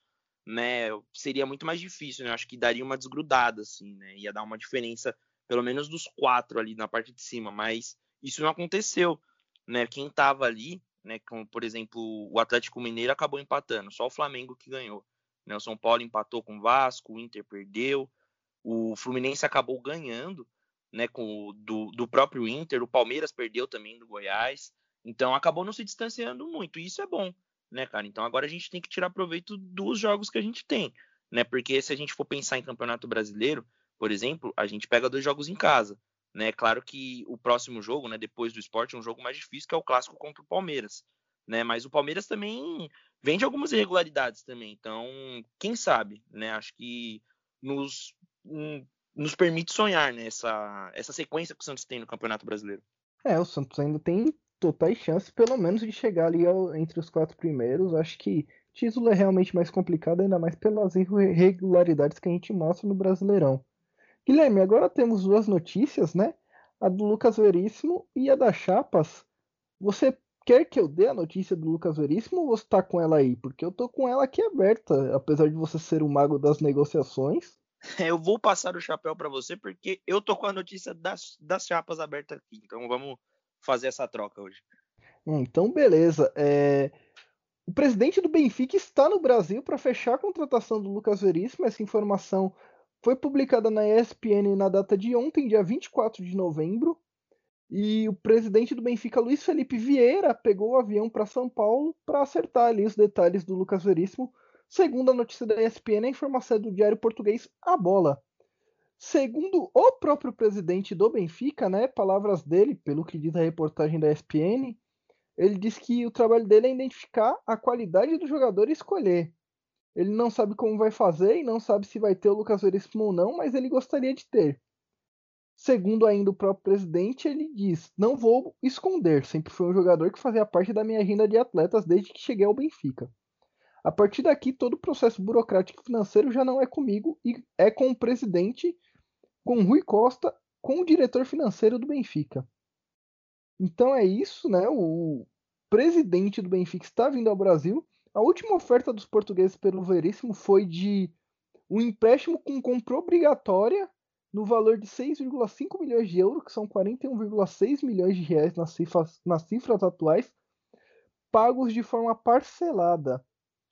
S2: né, seria muito mais difícil, né? Acho que daria uma desgrudada, assim, né? Ia dar uma diferença, pelo menos dos quatro ali na parte de cima, mas isso não aconteceu, né? Quem tava ali, né, como por exemplo, o Atlético Mineiro acabou empatando, só o Flamengo que ganhou. Né? O São Paulo empatou com o Vasco, o Inter perdeu, o Fluminense acabou ganhando, né, com o, do, do próprio Inter, o Palmeiras perdeu também do Goiás, então acabou não se distanciando muito, e isso é bom, né, cara? Então agora a gente tem que tirar proveito dos jogos que a gente tem, né? Porque se a gente for pensar em Campeonato Brasileiro, por exemplo, a gente pega dois jogos em casa, né? Claro que o próximo jogo, né, depois do esporte, é um jogo mais difícil, que é o clássico contra o Palmeiras, né? Mas o Palmeiras também vem de algumas irregularidades também. Então, quem sabe, né? Acho que nos, nos permite sonhar nessa né? essa sequência que o Santos tem no Campeonato Brasileiro.
S1: É, o Santos ainda tem totais chances, pelo menos, de chegar ali ao, entre os quatro primeiros. Acho que título é realmente mais complicado, ainda mais pelas irregularidades que a gente mostra no Brasileirão. Guilherme, agora temos duas notícias, né? A do Lucas Veríssimo e a da Chapas. Você quer que eu dê a notícia do Lucas Veríssimo ou você tá com ela aí? Porque eu tô com ela aqui aberta, apesar de você ser o mago das negociações.
S2: Eu vou passar o chapéu para você porque eu tô com a notícia das, das chapas aberta aqui. Então vamos fazer essa troca hoje.
S1: Então, beleza. É... O presidente do Benfica está no Brasil para fechar a contratação do Lucas Veríssimo. Essa informação foi publicada na ESPN na data de ontem, dia 24 de novembro. E o presidente do Benfica, Luiz Felipe Vieira, pegou o avião para São Paulo para acertar ali os detalhes do Lucas Veríssimo. Segundo a notícia da ESPN, a informação é do diário português A Bola. Segundo o próprio presidente do Benfica, né, palavras dele, pelo que diz a reportagem da ESPN, ele diz que o trabalho dele é identificar a qualidade do jogador e escolher. Ele não sabe como vai fazer e não sabe se vai ter o Lucas Veríssimo ou não, mas ele gostaria de ter. Segundo ainda o próprio presidente, ele diz: Não vou esconder, sempre foi um jogador que fazia parte da minha agenda de atletas desde que cheguei ao Benfica. A partir daqui, todo o processo burocrático e financeiro já não é comigo e é com o presidente com Rui Costa, com o diretor financeiro do Benfica. Então é isso, né? O presidente do Benfica está vindo ao Brasil. A última oferta dos portugueses pelo Veríssimo foi de um empréstimo com compra obrigatória no valor de 6,5 milhões de euros, que são 41,6 milhões de reais nas cifras, nas cifras atuais, pagos de forma parcelada.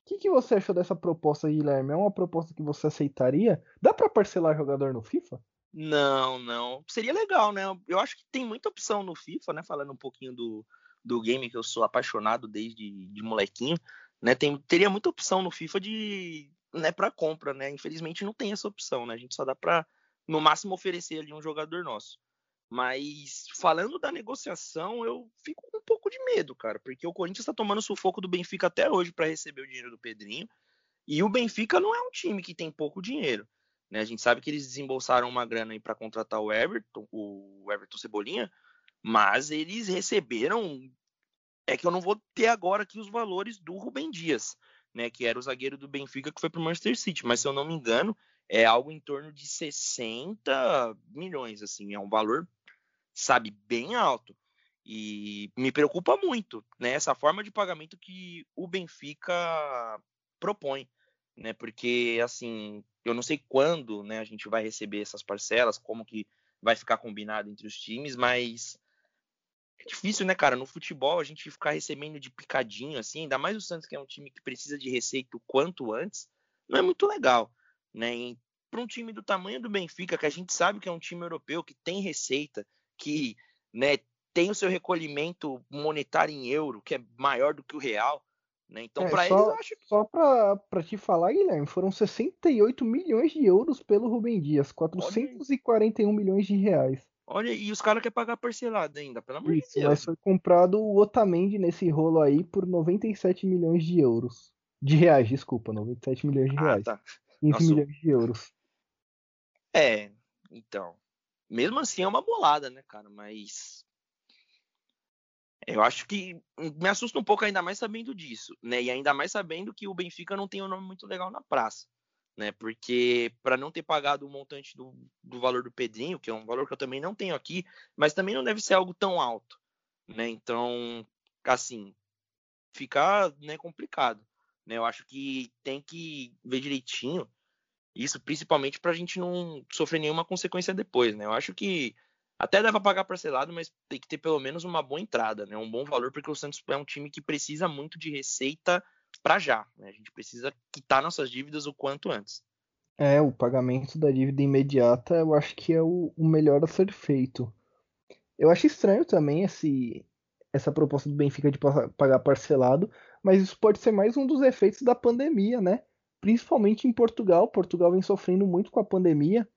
S1: O que, que você achou dessa proposta, Guilherme? É uma proposta que você aceitaria? Dá para parcelar jogador no FIFA?
S2: Não, não. Seria legal, né? Eu acho que tem muita opção no FIFA, né? Falando um pouquinho do, do game que eu sou apaixonado desde de molequinho, né? Tem, teria muita opção no FIFA de, né, para compra, né? Infelizmente não tem essa opção, né? A gente só dá para no máximo oferecer ali um jogador nosso. Mas falando da negociação, eu fico com um pouco de medo, cara, porque o Corinthians está tomando sufoco do Benfica até hoje para receber o dinheiro do Pedrinho. E o Benfica não é um time que tem pouco dinheiro. Né? A gente sabe que eles desembolsaram uma grana para contratar o Everton, o Everton Cebolinha, mas eles receberam. É que eu não vou ter agora aqui os valores do Rubem Dias, né? Que era o zagueiro do Benfica que foi para o Manchester City. Mas se eu não me engano, é algo em torno de 60 milhões, assim, é um valor, sabe, bem alto. E me preocupa muito, né? Essa forma de pagamento que o Benfica propõe, né? Porque assim, eu não sei quando, né, a gente vai receber essas parcelas, como que vai ficar combinado entre os times, mas é difícil, né, cara? No futebol a gente ficar recebendo de picadinho assim, ainda mais o Santos que é um time que precisa de receita o quanto antes, não é muito legal, né? Para um time do tamanho do Benfica, que a gente sabe que é um time europeu que tem receita, que, né, tem o seu recolhimento monetário em euro, que é maior do que o real, né? Então, é, para eles, eu acho que...
S1: Só para te falar, Guilherme, foram 68 milhões de euros pelo Rubem Dias, 441 Olha... milhões de reais.
S2: Olha, e os caras querem pagar parcelado ainda, pelo amor
S1: Isso,
S2: de Deus.
S1: Mas foi comprado o Otamendi nesse rolo aí por 97 milhões de euros. De reais, desculpa, 97 milhões de ah, reais. Ah, tá. 15 Nossa, milhões de euros.
S2: É, então. Mesmo assim é uma bolada, né, cara? Mas eu acho que me assusta um pouco ainda mais sabendo disso, né? E ainda mais sabendo que o Benfica não tem um nome muito legal na praça, né? Porque para não ter pagado o montante do, do valor do Pedrinho, que é um valor que eu também não tenho aqui, mas também não deve ser algo tão alto, né? Então, assim, ficar né, complicado, né? Eu acho que tem que ver direitinho isso, principalmente para a gente não sofrer nenhuma consequência depois, né? Eu acho que até para pagar parcelado, mas tem que ter pelo menos uma boa entrada, né? Um bom valor, porque o Santos é um time que precisa muito de receita para já. Né? A gente precisa quitar nossas dívidas o quanto antes.
S1: É, o pagamento da dívida imediata eu acho que é o, o melhor a ser feito. Eu acho estranho também esse, essa proposta do Benfica de pagar parcelado, mas isso pode ser mais um dos efeitos da pandemia, né? Principalmente em Portugal. Portugal vem sofrendo muito com a pandemia.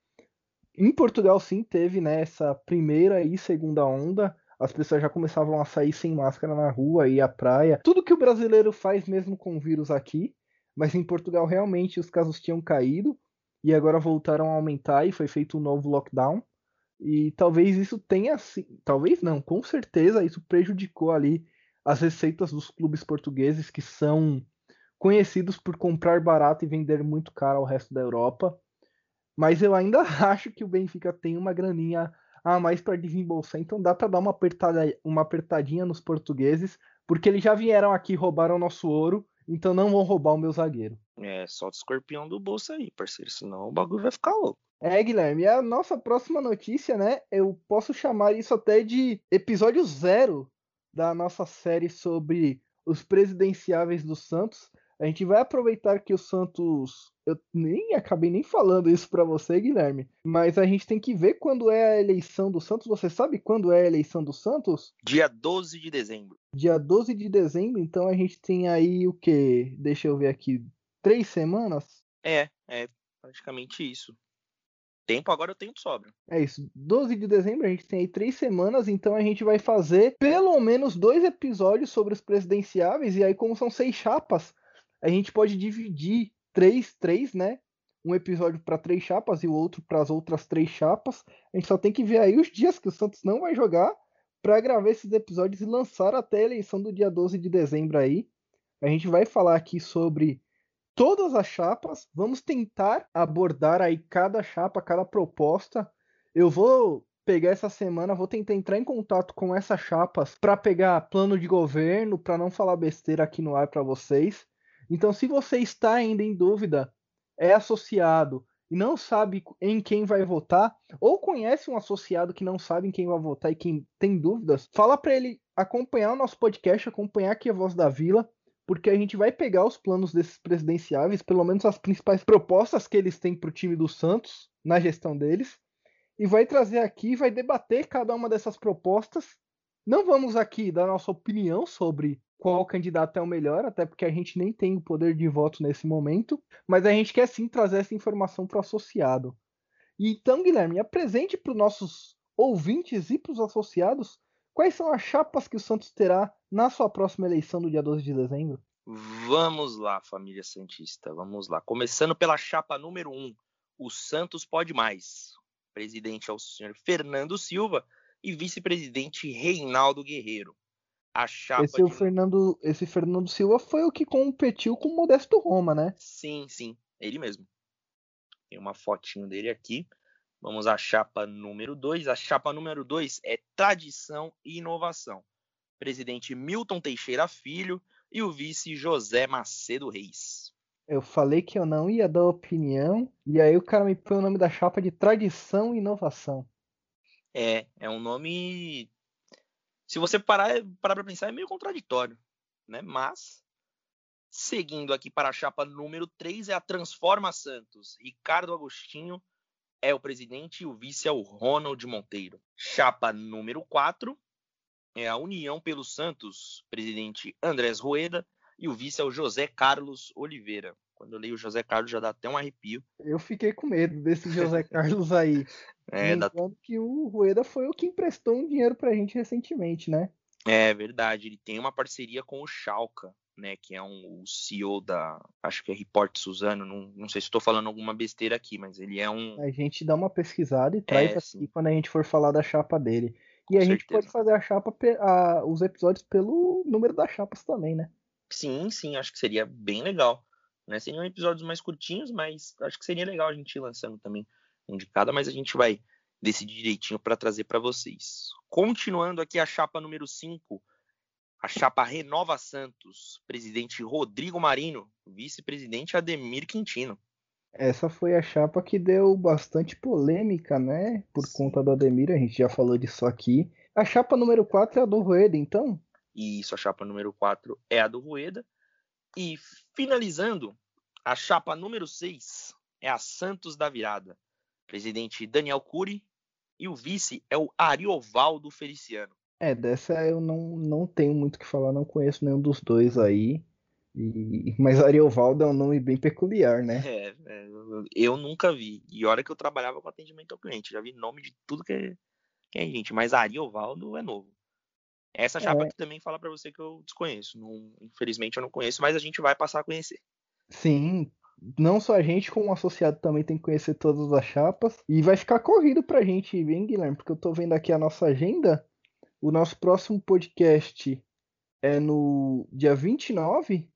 S1: Em Portugal, sim, teve né, essa primeira e segunda onda. as pessoas já começavam a sair sem máscara na rua, ir à praia. Tudo que o brasileiro faz mesmo com o vírus aqui, mas em Portugal realmente os casos tinham caído e agora voltaram a aumentar e foi feito um novo lockdown. E talvez isso tenha, talvez não, com certeza isso prejudicou ali as receitas dos clubes portugueses que são conhecidos por comprar barato e vender muito caro ao resto da Europa. Mas eu ainda acho que o Benfica tem uma graninha a mais para desembolsar, então dá para dar uma, apertada, uma apertadinha nos portugueses, porque eles já vieram aqui roubaram nosso ouro, então não vão roubar o meu zagueiro.
S2: É, só o escorpião do bolso aí, parceiro, senão o bagulho vai ficar louco.
S1: É, Guilherme, e a nossa próxima notícia, né? Eu posso chamar isso até de episódio zero da nossa série sobre os presidenciáveis do Santos. A gente vai aproveitar que o Santos. Eu nem acabei nem falando isso para você, Guilherme. Mas a gente tem que ver quando é a eleição do Santos. Você sabe quando é a eleição do Santos?
S2: Dia 12 de dezembro.
S1: Dia 12 de dezembro, então a gente tem aí o quê? Deixa eu ver aqui. Três semanas?
S2: É, é praticamente isso. Tempo agora eu tenho de sobra.
S1: É isso. 12 de dezembro, a gente tem aí três semanas, então a gente vai fazer pelo menos dois episódios sobre os presidenciáveis. E aí, como são seis chapas, a gente pode dividir três, três, né? Um episódio para três chapas e o outro para as outras três chapas. A gente só tem que ver aí os dias que o Santos não vai jogar para gravar esses episódios e lançar até a eleição do dia 12 de dezembro aí. A gente vai falar aqui sobre todas as chapas. Vamos tentar abordar aí cada chapa, cada proposta. Eu vou pegar essa semana, vou tentar entrar em contato com essas chapas para pegar plano de governo, para não falar besteira aqui no ar para vocês. Então, se você está ainda em dúvida, é associado e não sabe em quem vai votar, ou conhece um associado que não sabe em quem vai votar e quem tem dúvidas, fala para ele acompanhar o nosso podcast, acompanhar aqui a Voz da Vila, porque a gente vai pegar os planos desses presidenciáveis, pelo menos as principais propostas que eles têm para o time do Santos na gestão deles, e vai trazer aqui, vai debater cada uma dessas propostas. Não vamos aqui dar nossa opinião sobre qual candidato é o melhor, até porque a gente nem tem o poder de voto nesse momento, mas a gente quer sim trazer essa informação para o associado. Então, Guilherme, apresente para os nossos ouvintes e para os associados quais são as chapas que o Santos terá na sua próxima eleição do dia 12 de dezembro.
S2: Vamos lá, família Santista, vamos lá. Começando pela chapa número 1, um, o Santos pode mais. Presidente é o senhor Fernando Silva e vice-presidente Reinaldo Guerreiro
S1: a chapa. Esse, de... Fernando, esse Fernando Silva foi o que competiu com o Modesto Roma, né?
S2: Sim, sim, ele mesmo. Tem uma fotinho dele aqui. Vamos à chapa número 2. A chapa número 2 é tradição e inovação. Presidente Milton Teixeira Filho e o vice José Macedo Reis.
S1: Eu falei que eu não ia dar opinião, e aí o cara me põe o nome da chapa de tradição e inovação.
S2: É, é um nome se você parar para pensar, é meio contraditório, né? Mas, seguindo aqui para a chapa número 3, é a Transforma Santos. Ricardo Agostinho é o presidente e o vice é o Ronald Monteiro. Chapa número 4 é a União pelo Santos, presidente Andrés Rueda e o vice é o José Carlos Oliveira. Quando eu leio o José Carlos já dá até um arrepio.
S1: Eu fiquei com medo desse José Carlos aí. É, dá... que o Rueda foi o que emprestou um dinheiro pra gente recentemente, né?
S2: É verdade, ele tem uma parceria com o Schalke, né, que é um o CEO da, acho que é Report Suzano, não, não sei se estou falando alguma besteira aqui, mas ele é um
S1: A gente dá uma pesquisada e traz é, aqui quando a gente for falar da chapa dele. E com a certeza. gente pode fazer a chapa a, os episódios pelo número das chapas também, né?
S2: Sim, sim, acho que seria bem legal. Né? Seriam episódios mais curtinhos, mas acho que seria legal a gente ir lançando também um de cada, mas a gente vai decidir direitinho para trazer para vocês. Continuando aqui a chapa número 5, a chapa Renova Santos, presidente Rodrigo Marino, vice-presidente Ademir Quintino.
S1: Essa foi a chapa que deu bastante polêmica, né? Por conta do Ademir, a gente já falou disso aqui. A chapa número 4 é a do Rueda, então?
S2: Isso, a chapa número 4 é a do Rueda. E finalizando, a chapa número 6 é a Santos da Virada. Presidente Daniel Cury e o vice é o Ariovaldo Feliciano.
S1: É, dessa eu não, não tenho muito o que falar, não conheço nenhum dos dois aí. E... Mas Ariovaldo é um nome bem peculiar, né?
S2: É, é, eu nunca vi. E hora que eu trabalhava com atendimento ao cliente, já vi nome de tudo que é, que é gente, mas Ariovaldo é novo. Essa chapa é. que também fala para você que eu desconheço. Não, infelizmente eu não conheço, mas a gente vai passar a conhecer.
S1: Sim, não só a gente, como associado também tem que conhecer todas as chapas. E vai ficar corrido pra gente, hein, Guilherme? Porque eu tô vendo aqui a nossa agenda. O nosso próximo podcast é no dia 29.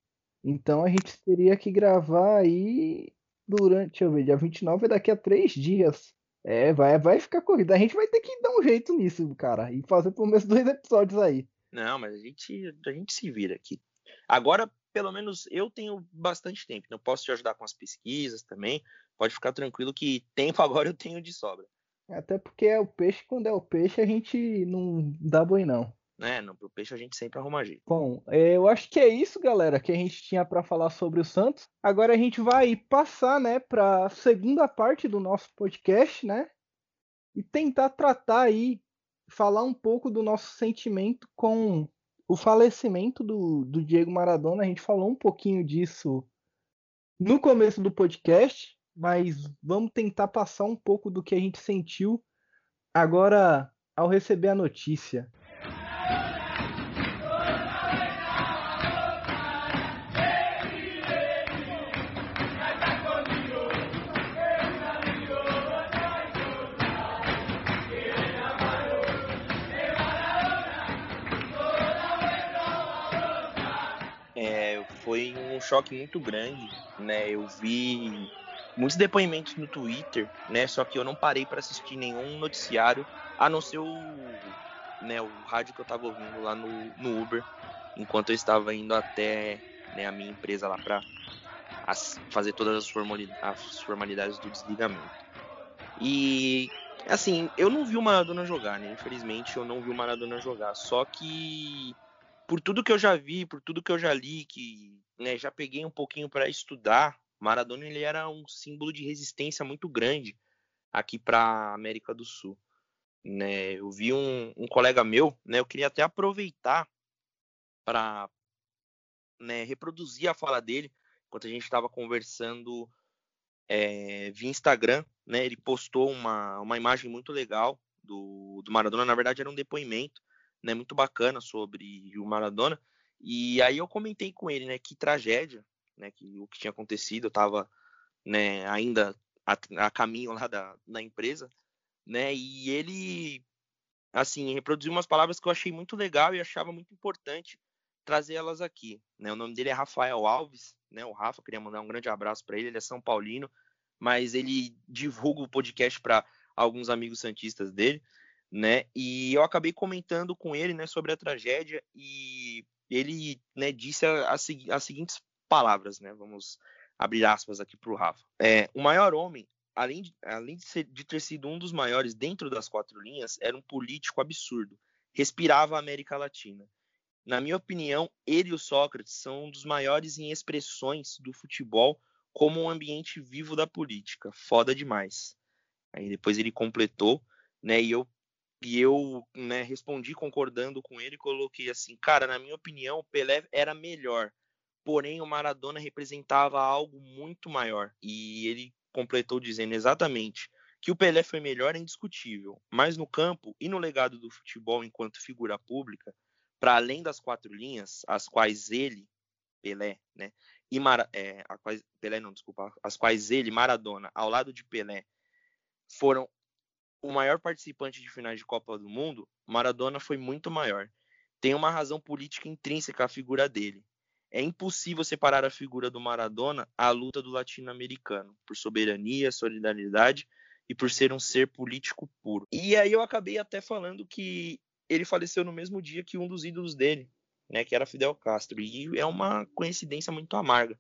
S1: Então a gente teria que gravar aí durante. Deixa eu ver, dia 29 é daqui a três dias. É, vai, vai ficar corrido. A gente vai ter que dar um jeito nisso, cara. E fazer pelo menos dois episódios aí.
S2: Não, mas a gente, a gente se vira aqui. Agora, pelo menos eu tenho bastante tempo. Não posso te ajudar com as pesquisas também. Pode ficar tranquilo que tempo agora eu tenho de sobra.
S1: Até porque é o peixe, quando é o peixe, a gente não dá boi, não.
S2: É, não, pro peixe a gente sempre arruma jeito.
S1: Bom, é, eu acho que é isso, galera, que a gente tinha para falar sobre o Santos. Agora a gente vai passar, né, para segunda parte do nosso podcast, né? E tentar tratar aí, falar um pouco do nosso sentimento com o falecimento do, do Diego Maradona, a gente falou um pouquinho disso no começo do podcast, mas vamos tentar passar um pouco do que a gente sentiu agora ao receber a notícia.
S2: Choque muito grande, né? Eu vi muitos depoimentos no Twitter, né? Só que eu não parei para assistir nenhum noticiário, a não ser o, né, o rádio que eu tava ouvindo lá no, no Uber, enquanto eu estava indo até né, a minha empresa lá para fazer todas as as formalidades do desligamento. E assim, eu não vi o Maradona jogar, né? Infelizmente eu não vi o Maradona jogar. Só que por tudo que eu já vi, por tudo que eu já li, que né, já peguei um pouquinho para estudar, Maradona ele era um símbolo de resistência muito grande aqui para a América do Sul. Né, eu vi um, um, colega meu, né, eu queria até aproveitar para né, reproduzir a fala dele enquanto a gente estava conversando é, via Instagram. Né, ele postou uma, uma imagem muito legal do, do Maradona, na verdade era um depoimento né, muito bacana sobre o Maradona. E aí eu comentei com ele, né, que tragédia, né, que o que tinha acontecido, eu estava, né, ainda a, a, caminho lá da, da empresa, né, e ele, assim, reproduziu umas palavras que eu achei muito legal e achava muito importante trazer elas aqui, né, o nome dele é Rafael Alves, né, o Rafa, queria mandar um grande abraço para ele, ele é São Paulino, mas ele divulga o podcast para alguns amigos santistas dele, né? E eu acabei comentando com ele, né, sobre a tragédia e ele, né, disse as, as seguintes palavras, né? Vamos abrir aspas aqui para o Rafa. É, o maior homem, além, de, além de, ser, de ter sido um dos maiores dentro das quatro linhas, era um político absurdo. Respirava a América Latina. Na minha opinião, ele e o Sócrates são um dos maiores em expressões do futebol como um ambiente vivo da política. Foda demais. Aí depois ele completou, né? E eu e eu né, respondi concordando com ele, coloquei assim, cara, na minha opinião, o Pelé era melhor, porém o Maradona representava algo muito maior. E ele completou dizendo exatamente que o Pelé foi melhor é indiscutível, mas no campo e no legado do futebol enquanto figura pública, para além das quatro linhas, as quais ele, Pelé, né, e Mara, é, quais, Pelé não, desculpa, as quais ele, Maradona, ao lado de Pelé, foram o maior participante de finais de Copa do Mundo, Maradona foi muito maior. Tem uma razão política intrínseca à figura dele. É impossível separar a figura do Maradona à luta do latino-americano, por soberania, solidariedade e por ser um ser político puro. E aí eu acabei até falando que ele faleceu no mesmo dia que um dos ídolos dele, né, que era Fidel Castro. E é uma coincidência muito amarga,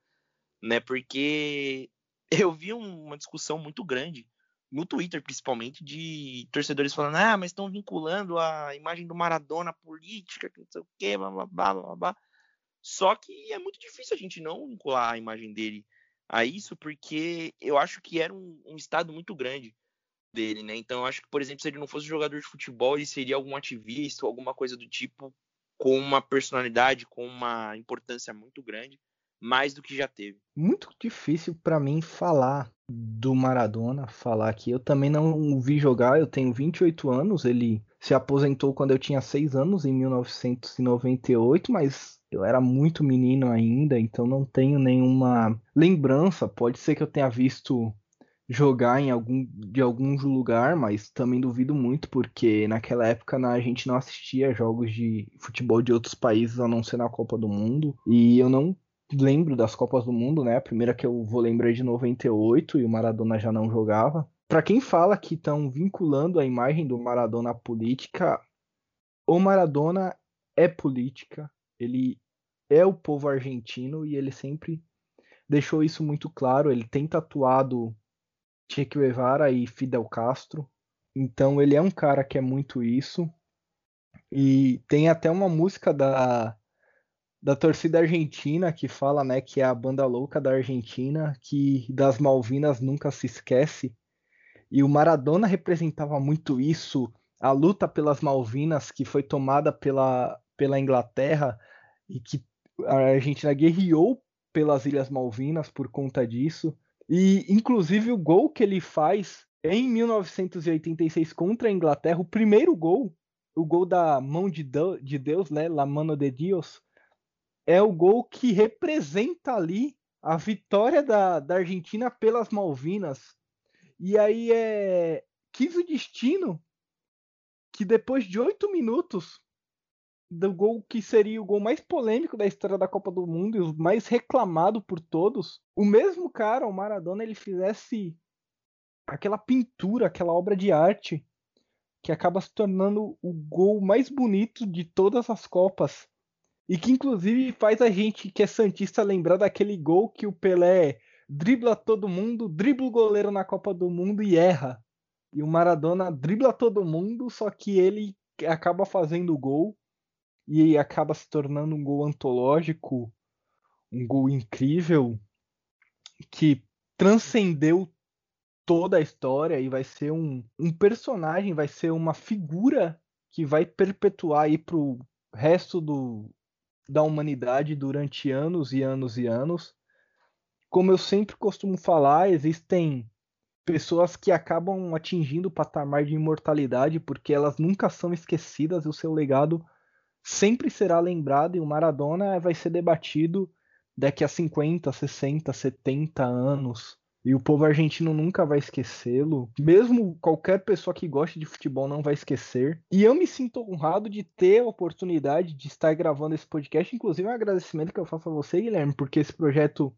S2: né, porque eu vi uma discussão muito grande no Twitter, principalmente, de torcedores falando: ah, mas estão vinculando a imagem do Maradona à política, que não sei o quê, blá, blá, blá, blá, blá. Só que é muito difícil a gente não vincular a imagem dele a isso, porque eu acho que era um, um estado muito grande dele, né? Então eu acho que, por exemplo, se ele não fosse jogador de futebol, ele seria algum ativista ou alguma coisa do tipo, com uma personalidade, com uma importância muito grande mais do que já teve.
S1: Muito difícil para mim falar do Maradona, falar que eu também não vi jogar, eu tenho 28 anos, ele se aposentou quando eu tinha seis anos, em 1998, mas eu era muito menino ainda, então não tenho nenhuma lembrança. Pode ser que eu tenha visto jogar em algum de algum lugar, mas também duvido muito porque naquela época a gente não assistia jogos de futebol de outros países a não ser na Copa do Mundo e eu não lembro das Copas do Mundo, né? A primeira que eu vou lembrar é de 98 e o Maradona já não jogava. Para quem fala que estão vinculando a imagem do Maradona à política, o Maradona é política, ele é o povo argentino e ele sempre deixou isso muito claro. Ele tem tatuado Che Guevara e Fidel Castro. Então ele é um cara que é muito isso. E tem até uma música da, da torcida argentina que fala, né, que é a banda louca da Argentina, que das Malvinas nunca se esquece. E o Maradona representava muito isso, a luta pelas Malvinas que foi tomada pela, pela Inglaterra e que a Argentina guerreou pelas Ilhas Malvinas por conta disso. E, inclusive, o gol que ele faz em 1986 contra a Inglaterra, o primeiro gol, o gol da mão de Deus, né, La Mano de Dios, é o gol que representa ali a vitória da, da Argentina pelas Malvinas. E aí é quis o destino que depois de oito minutos do gol que seria o gol mais polêmico da história da Copa do Mundo e o mais reclamado por todos, o mesmo cara, o Maradona, ele fizesse aquela pintura, aquela obra de arte que acaba se tornando o gol mais bonito de todas as Copas. E que inclusive faz a gente que é santista lembrar daquele gol que o Pelé dribla todo mundo, dribla o goleiro na Copa do Mundo e erra. E o Maradona dribla todo mundo, só que ele acaba fazendo o gol e acaba se tornando um gol antológico, um gol incrível que transcendeu toda a história e vai ser um, um personagem, vai ser uma figura que vai perpetuar aí pro resto do, da humanidade durante anos e anos e anos. Como eu sempre costumo falar, existem pessoas que acabam atingindo o patamar de imortalidade porque elas nunca são esquecidas e o seu legado sempre será lembrado e o Maradona vai ser debatido daqui a 50, 60, 70 anos. E o povo argentino nunca vai esquecê-lo. Mesmo qualquer pessoa que goste de futebol não vai esquecer. E eu me sinto honrado de ter a oportunidade de estar gravando esse podcast. Inclusive, é um agradecimento que eu faço a você, Guilherme, porque esse projeto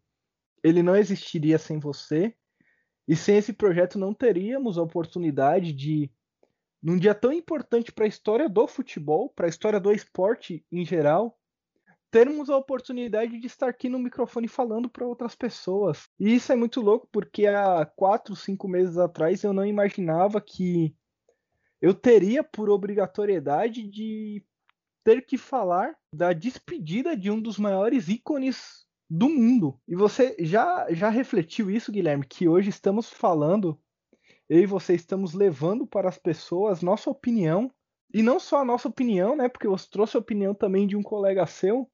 S1: ele não existiria sem você. E sem esse projeto não teríamos a oportunidade de num dia tão importante para a história do futebol, para a história do esporte em geral, termos a oportunidade de estar aqui no microfone falando para outras pessoas. E isso é muito louco, porque há quatro, cinco meses atrás eu não imaginava que eu teria por obrigatoriedade de ter que falar da despedida de um dos maiores ícones do mundo. E você já, já refletiu isso, Guilherme, que hoje estamos falando eu e você estamos levando para as pessoas nossa opinião, e não só a nossa opinião, né? Porque você trouxe a opinião também de um colega seu,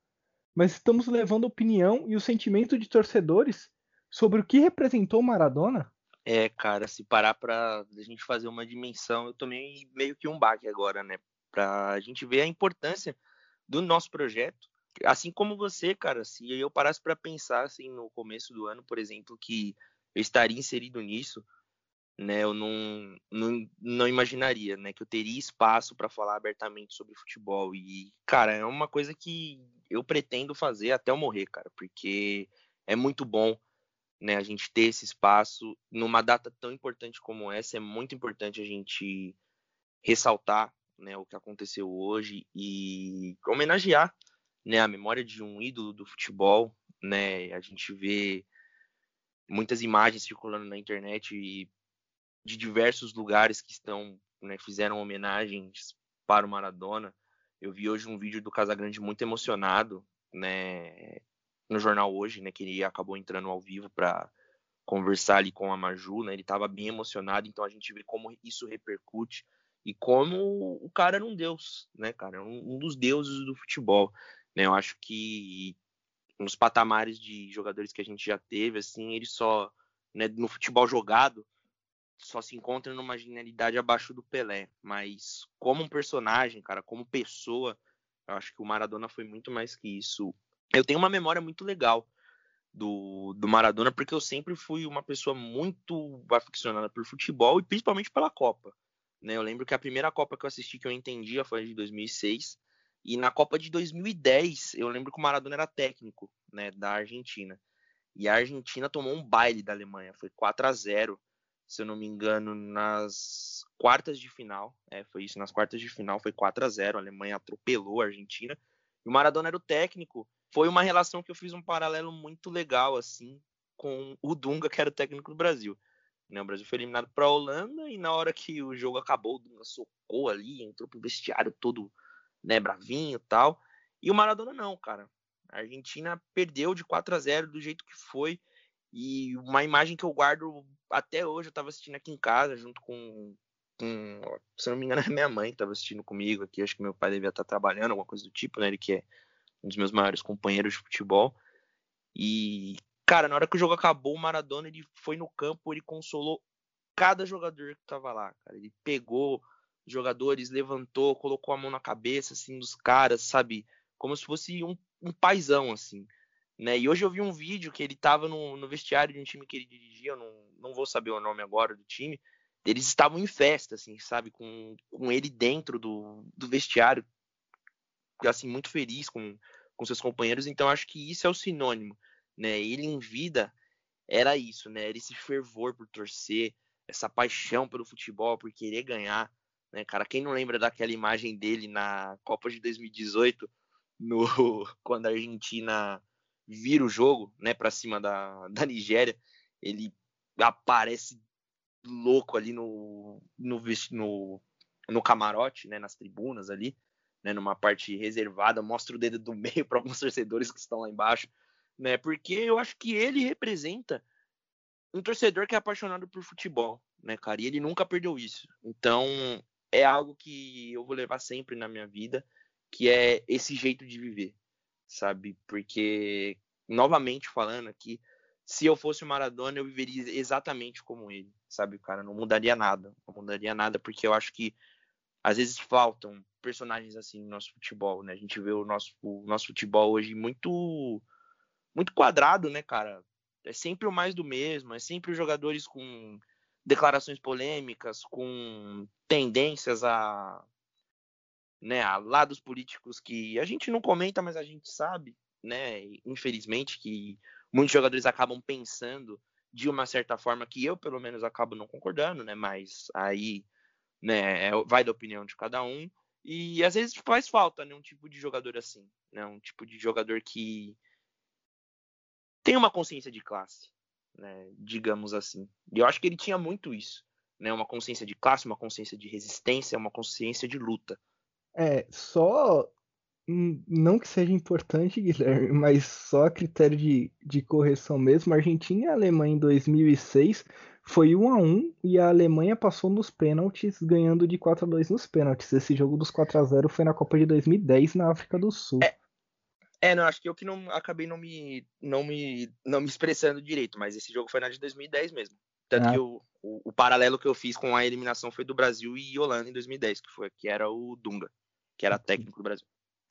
S1: mas estamos levando a opinião e o sentimento de torcedores sobre o que representou Maradona.
S2: É, cara, se parar para a gente fazer uma dimensão, eu tomei meio que um baque agora, né? Para a gente ver a importância do nosso projeto. Assim como você, cara, se eu parasse para pensar assim no começo do ano, por exemplo, que eu estaria inserido nisso, né, eu não, não, não imaginaria, né, que eu teria espaço para falar abertamente sobre futebol. E, cara, é uma coisa que eu pretendo fazer até eu morrer, cara, porque é muito bom, né, a gente ter esse espaço numa data tão importante como essa, é muito importante a gente ressaltar, né, o que aconteceu hoje e homenagear, né, a memória de um ídolo do futebol, né, a gente vê muitas imagens circulando na internet e de diversos lugares que estão, né, fizeram homenagens para o Maradona. Eu vi hoje um vídeo do Casagrande muito emocionado, né, no jornal hoje, né, que ele acabou entrando ao vivo para conversar ali com a Maju, né? Ele estava bem emocionado, então a gente vê como isso repercute e como o cara era um deus, né, cara, um, um dos deuses do futebol, né? Eu acho que nos patamares de jogadores que a gente já teve, assim, ele só, né, no futebol jogado, só se encontra numa genialidade abaixo do Pelé. Mas como um personagem, cara, como pessoa, eu acho que o Maradona foi muito mais que isso. Eu tenho uma memória muito legal do, do Maradona, porque eu sempre fui uma pessoa muito aficionada por futebol e principalmente pela Copa. Né? Eu lembro que a primeira Copa que eu assisti que eu entendia foi a de 2006. E na Copa de 2010, eu lembro que o Maradona era técnico né, da Argentina. E a Argentina tomou um baile da Alemanha. Foi 4 a 0 se eu não me engano, nas quartas de final. É, foi isso, nas quartas de final foi 4 a 0 A Alemanha atropelou a Argentina. E o Maradona era o técnico. Foi uma relação que eu fiz um paralelo muito legal, assim, com o Dunga, que era o técnico do Brasil. Né, o Brasil foi eliminado para a Holanda e na hora que o jogo acabou, o Dunga socou ali, entrou pro vestiário todo né, bravinho e tal. E o Maradona não, cara. A Argentina perdeu de 4 a 0 do jeito que foi. E uma imagem que eu guardo até hoje, eu estava assistindo aqui em casa, junto com, com se não me engano, é minha mãe que estava assistindo comigo aqui. Acho que meu pai devia estar trabalhando, alguma coisa do tipo, né? Ele que é um dos meus maiores companheiros de futebol. E, cara, na hora que o jogo acabou, o Maradona ele foi no campo, ele consolou cada jogador que estava lá, cara. Ele pegou os jogadores, levantou, colocou a mão na cabeça, assim, dos caras, sabe? Como se fosse um, um paizão, assim. Né? E hoje eu vi um vídeo que ele estava no, no, vestiário de um time que ele dirigia, eu não, não vou saber o nome agora do time. Eles estavam em festa, assim, sabe? Com, com ele dentro do, do vestiário, assim, muito feliz com, com seus companheiros. Então acho que isso é o sinônimo, né? Ele em vida era isso, né? Era esse fervor por torcer, essa paixão pelo futebol, por querer ganhar, né? Cara, quem não lembra daquela imagem dele na Copa de 2018, no quando a Argentina vira o jogo, né, para cima da, da Nigéria, ele aparece louco ali no, no, no, no camarote, né, nas tribunas ali, né, numa parte reservada, mostra o dedo do meio para alguns torcedores que estão lá embaixo, né, porque eu acho que ele representa um torcedor que é apaixonado por futebol, né, cara, e ele nunca perdeu isso. Então, é algo que eu vou levar sempre na minha vida, que é esse jeito de viver, sabe? Porque, novamente falando aqui, se eu fosse o Maradona, eu viveria exatamente como ele, sabe, cara? Não mudaria nada. Não mudaria nada, porque eu acho que às vezes faltam personagens assim no nosso futebol, né? A gente vê o nosso, o nosso futebol hoje muito, muito quadrado, né, cara? É sempre o mais do mesmo, é sempre os jogadores com declarações polêmicas, com tendências a né, a lados políticos que a gente não comenta, mas a gente sabe, né, infelizmente, que muitos jogadores acabam pensando de uma certa forma que eu, pelo menos, acabo não concordando, né, mas aí, né, é, vai da opinião de cada um, e às vezes faz falta, né, um tipo de jogador assim, né, um tipo de jogador que tem uma consciência de classe, né, digamos assim, e eu acho que ele tinha muito isso, né, uma consciência de classe, uma consciência de resistência, uma consciência de luta,
S1: é, só. Não que seja importante, Guilherme, mas só a critério de, de correção mesmo. A Argentina e a Alemanha em 2006 foi 1 a 1 e a Alemanha passou nos pênaltis, ganhando de 4 a 2 nos pênaltis. Esse jogo dos 4 a 0 foi na Copa de 2010 na África do Sul.
S2: É, é não, acho que eu que não acabei não me, não me, não me expressando direito, mas esse jogo foi na de 2010 mesmo. Tanto ah. que o, o, o, paralelo que eu fiz com a eliminação foi do Brasil e Holanda em 2010, que foi que era o Dunga que era técnico do Brasil.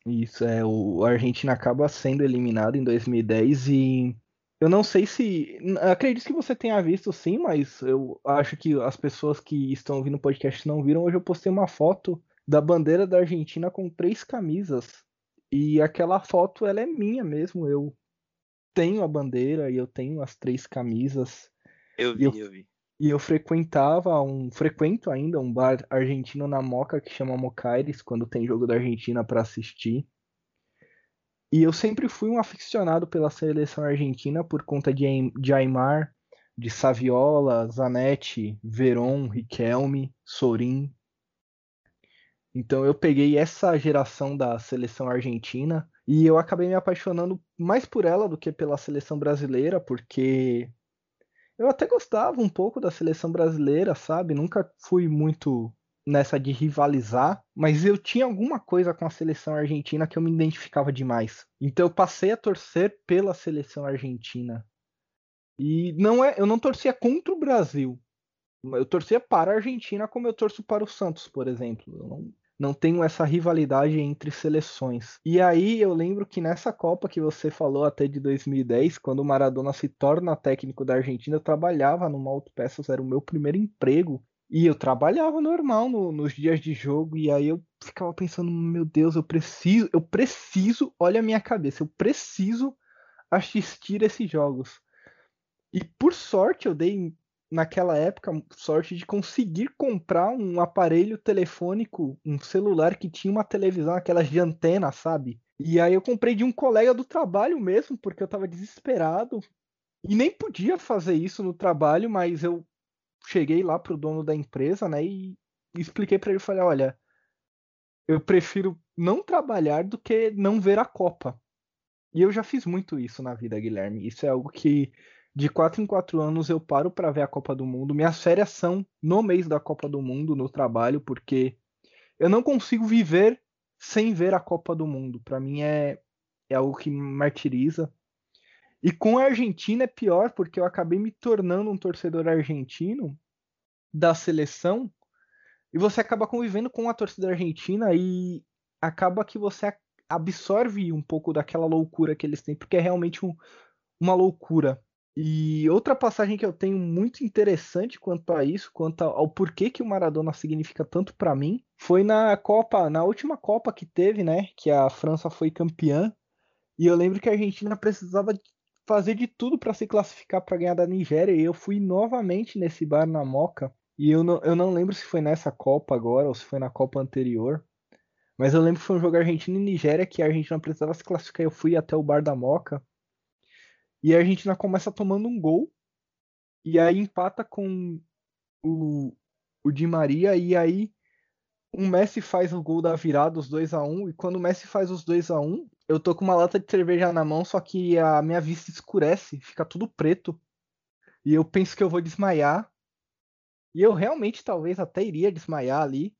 S1: Isso, é, o Argentina acaba sendo eliminado em 2010 e eu não sei se. Acredito que você tenha visto sim, mas eu acho que as pessoas que estão ouvindo o podcast não viram. Hoje eu postei uma foto da bandeira da Argentina com três camisas. E aquela foto ela é minha mesmo. Eu tenho a bandeira e eu tenho as três camisas.
S2: Eu vi, eu, eu vi.
S1: E eu frequentava um. Frequento ainda um bar argentino na Moca que chama Mocaires, quando tem jogo da Argentina para assistir. E eu sempre fui um aficionado pela seleção argentina por conta de, de Aymar, de Saviola, Zanetti, Veron, Riquelme, Sorin. Então eu peguei essa geração da seleção argentina e eu acabei me apaixonando mais por ela do que pela seleção brasileira, porque eu até gostava um pouco da seleção brasileira, sabe? Nunca fui muito nessa de rivalizar, mas eu tinha alguma coisa com a seleção argentina que eu me identificava demais. Então eu passei a torcer pela seleção argentina. E não é, eu não torcia contra o Brasil, Eu torcia para a Argentina como eu torço para o Santos, por exemplo. Eu não, não tenho essa rivalidade entre seleções. E aí eu lembro que nessa Copa que você falou até de 2010, quando o Maradona se torna técnico da Argentina, eu trabalhava no Autopeças, era o meu primeiro emprego. E eu trabalhava normal no, nos dias de jogo, e aí eu ficava pensando, meu Deus, eu preciso, eu preciso, olha a minha cabeça, eu preciso assistir esses jogos. E por sorte eu dei naquela época sorte de conseguir comprar um aparelho telefônico, um celular que tinha uma televisão, aquelas de antena, sabe? E aí eu comprei de um colega do trabalho mesmo, porque eu tava desesperado. E nem podia fazer isso no trabalho, mas eu cheguei lá pro dono da empresa, né, e expliquei para ele, falei, olha, eu prefiro não trabalhar do que não ver a Copa. E eu já fiz muito isso na vida, Guilherme. Isso é algo que de 4 em 4 anos eu paro para ver a Copa do Mundo. Minhas férias são no mês da Copa do Mundo, no trabalho, porque eu não consigo viver sem ver a Copa do Mundo. Para mim é, é algo que me martiriza. E com a Argentina é pior, porque eu acabei me tornando um torcedor argentino da seleção. E você acaba convivendo com a torcida argentina e acaba que você absorve um pouco daquela loucura que eles têm, porque é realmente um, uma loucura. E outra passagem que eu tenho muito interessante quanto a isso, quanto ao porquê que o Maradona significa tanto para mim, foi na Copa, na última Copa que teve, né, que a França foi campeã, e eu lembro que a Argentina precisava fazer de tudo para se classificar para ganhar da Nigéria, e eu fui novamente nesse bar na Moca, e eu não, eu não lembro se foi nessa Copa agora ou se foi na Copa anterior, mas eu lembro que foi um jogo Argentina e Nigéria que a Argentina precisava se classificar, eu fui até o bar da Moca, e a Argentina começa tomando um gol. E aí empata com o, o Di Maria. E aí o Messi faz o gol da virada, os 2 a 1 um, E quando o Messi faz os 2 a 1 um, eu tô com uma lata de cerveja na mão, só que a minha vista escurece, fica tudo preto. E eu penso que eu vou desmaiar. E eu realmente talvez até iria desmaiar ali.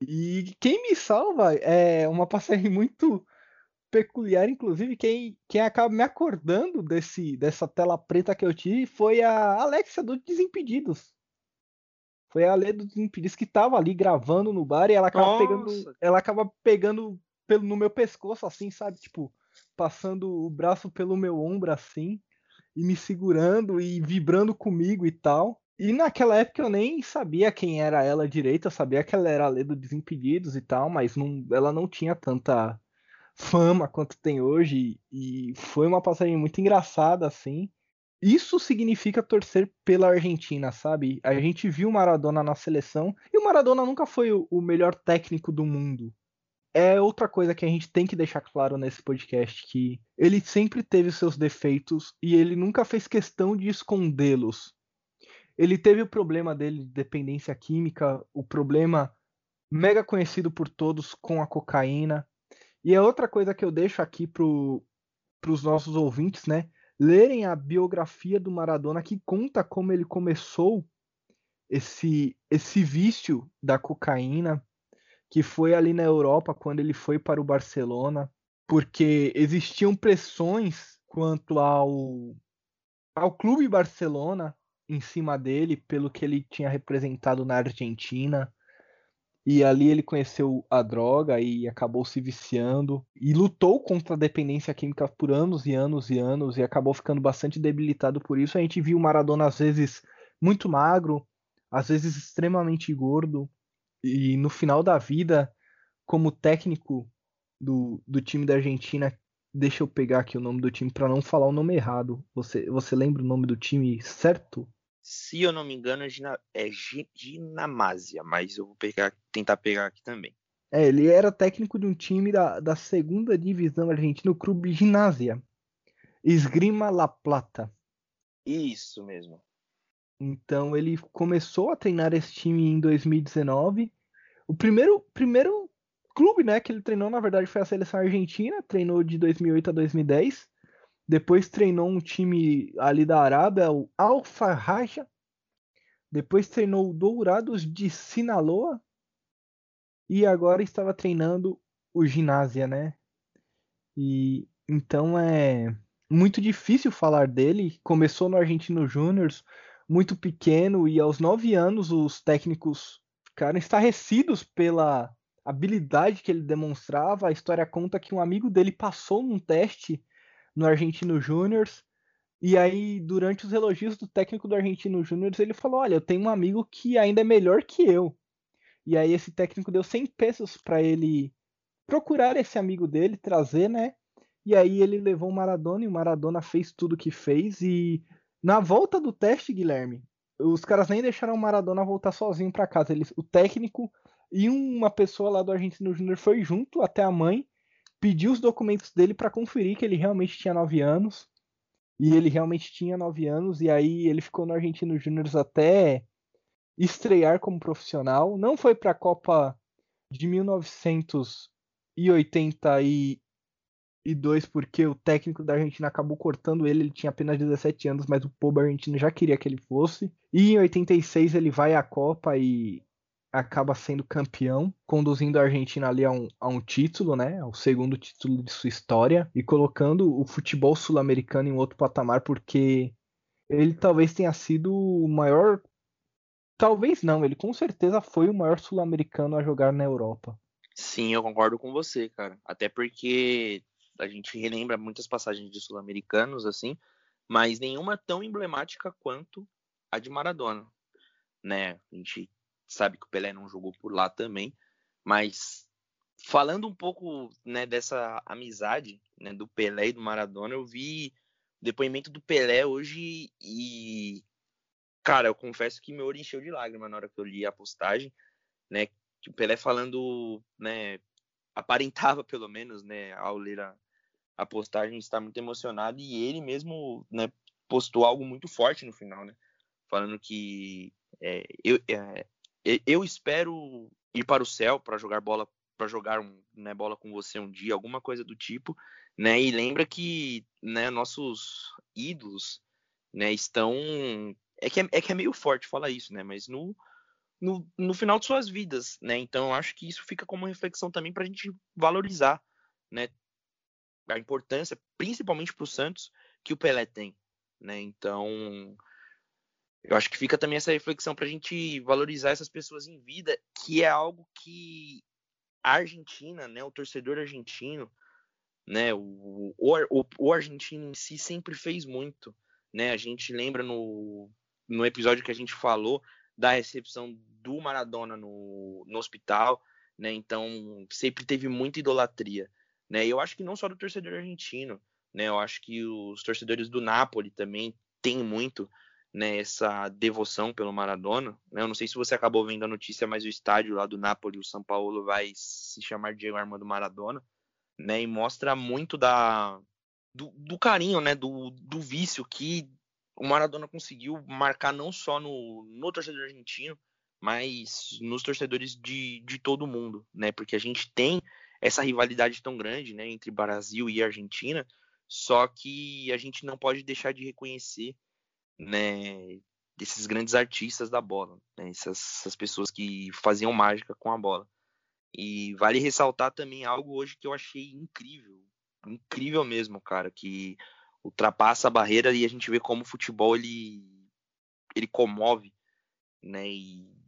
S1: E quem me salva é uma passagem muito peculiar, inclusive, quem, quem acaba me acordando desse, dessa tela preta que eu tive foi a Alexia do Desimpedidos. Foi a Lê do Desimpedidos que tava ali gravando no bar e ela acaba Nossa. pegando. Ela acaba pegando pelo, no meu pescoço, assim, sabe? Tipo, passando o braço pelo meu ombro assim, e me segurando e vibrando comigo e tal. E naquela época eu nem sabia quem era ela direito, eu sabia que ela era a Lê do Desimpedidos e tal, mas não, ela não tinha tanta fama quanto tem hoje e foi uma passagem muito engraçada assim. Isso significa torcer pela Argentina, sabe? A gente viu o Maradona na seleção e o Maradona nunca foi o melhor técnico do mundo. É outra coisa que a gente tem que deixar claro nesse podcast que ele sempre teve seus defeitos e ele nunca fez questão de escondê-los. Ele teve o problema dele de dependência química, o problema mega conhecido por todos com a cocaína, e é outra coisa que eu deixo aqui para os nossos ouvintes, né? Lerem a biografia do Maradona que conta como ele começou esse, esse vício da cocaína, que foi ali na Europa quando ele foi para o Barcelona, porque existiam pressões quanto ao, ao clube Barcelona em cima dele, pelo que ele tinha representado na Argentina. E ali ele conheceu a droga e acabou se viciando e lutou contra a dependência química por anos e anos e anos e acabou ficando bastante debilitado por isso. A gente viu o Maradona às vezes muito magro, às vezes extremamente gordo e no final da vida, como técnico do, do time da Argentina, deixa eu pegar aqui o nome do time para não falar o nome errado. Você, você lembra o nome do time certo?
S2: Se eu não me engano, é, é Ginamásia, mas eu vou pegar, tentar pegar aqui também.
S1: É, ele era técnico de um time da, da segunda divisão argentina, o Clube Ginásia. Esgrima La Plata.
S2: Isso mesmo.
S1: Então ele começou a treinar esse time em 2019. O primeiro, primeiro clube né, que ele treinou, na verdade, foi a seleção argentina. Treinou de 2008 a 2010. Depois treinou um time ali da Arábia, o Alfa Raja. Depois treinou o Dourados de Sinaloa. E agora estava treinando o Ginásia, né? E então é muito difícil falar dele. Começou no Argentino Júnior. muito pequeno e aos nove anos os técnicos ficaram estarrecidos pela habilidade que ele demonstrava. A história conta que um amigo dele passou num teste no Argentino Júniors e aí durante os elogios do técnico do Argentino Júniors ele falou: "Olha, eu tenho um amigo que ainda é melhor que eu". E aí esse técnico deu 100 pesos para ele procurar esse amigo dele, trazer, né? E aí ele levou o Maradona e o Maradona fez tudo que fez e na volta do teste, Guilherme, os caras nem deixaram o Maradona voltar sozinho para casa. Eles, o técnico e uma pessoa lá do Argentino Júnior foi junto até a mãe, pediu os documentos dele para conferir que ele realmente tinha 9 anos. E ele realmente tinha 9 anos, e aí ele ficou no Argentino Júnior até estrear como profissional. Não foi para a Copa de 1980 e e dois porque o técnico da Argentina acabou cortando ele, ele tinha apenas 17 anos, mas o povo argentino já queria que ele fosse. E em 86 ele vai à Copa e acaba sendo campeão, conduzindo a Argentina ali a um, a um título, né, ao segundo título de sua história e colocando o futebol sul-americano em outro patamar porque ele talvez tenha sido o maior talvez não, ele com certeza foi o maior sul-americano a jogar na Europa.
S2: Sim, eu concordo com você, cara. Até porque a gente relembra muitas passagens de sul-americanos assim, mas nenhuma tão emblemática quanto a de Maradona, né? A gente sabe que o Pelé não jogou por lá também, mas falando um pouco, né, dessa amizade, né, do Pelé e do Maradona, eu vi o depoimento do Pelé hoje e cara, eu confesso que meu olho encheu de lágrima na hora que eu li a postagem, né? O Pelé falando, né, aparentava pelo menos, né, ao ler a, a postagem está muito emocionado e ele mesmo né, postou algo muito forte no final, né? Falando que é, eu, é, eu espero ir para o céu para jogar bola para jogar né, bola com você um dia, alguma coisa do tipo, né? E lembra que né, nossos ídolos né, estão é que é, é que é meio forte falar isso, né? Mas no, no, no final de suas vidas, né? Então eu acho que isso fica como reflexão também para a gente valorizar, né? a importância, principalmente para o Santos, que o Pelé tem. Né? Então, eu acho que fica também essa reflexão para a gente valorizar essas pessoas em vida, que é algo que a Argentina, né, o torcedor argentino, né, o, o, o argentino em si sempre fez muito. Né? A gente lembra no, no episódio que a gente falou da recepção do Maradona no, no hospital, né? Então sempre teve muita idolatria. Né? Eu acho que não só do torcedor argentino, né? Eu acho que os torcedores do Napoli também têm muito né, essa devoção pelo Maradona. Né? Eu não sei se você acabou vendo a notícia, mas o estádio lá do Napoli, o São Paulo, vai se chamar Diego Armando Maradona, né? E mostra muito da do, do carinho, né? Do, do vício que o Maradona conseguiu marcar não só no, no torcedor argentino, mas nos torcedores de, de todo mundo, né? Porque a gente tem essa rivalidade tão grande né, entre Brasil e Argentina, só que a gente não pode deixar de reconhecer né, esses grandes artistas da bola, né, essas, essas pessoas que faziam mágica com a bola. E vale ressaltar também algo hoje que eu achei incrível, incrível mesmo, cara, que ultrapassa a barreira e a gente vê como o futebol ele, ele comove, né? E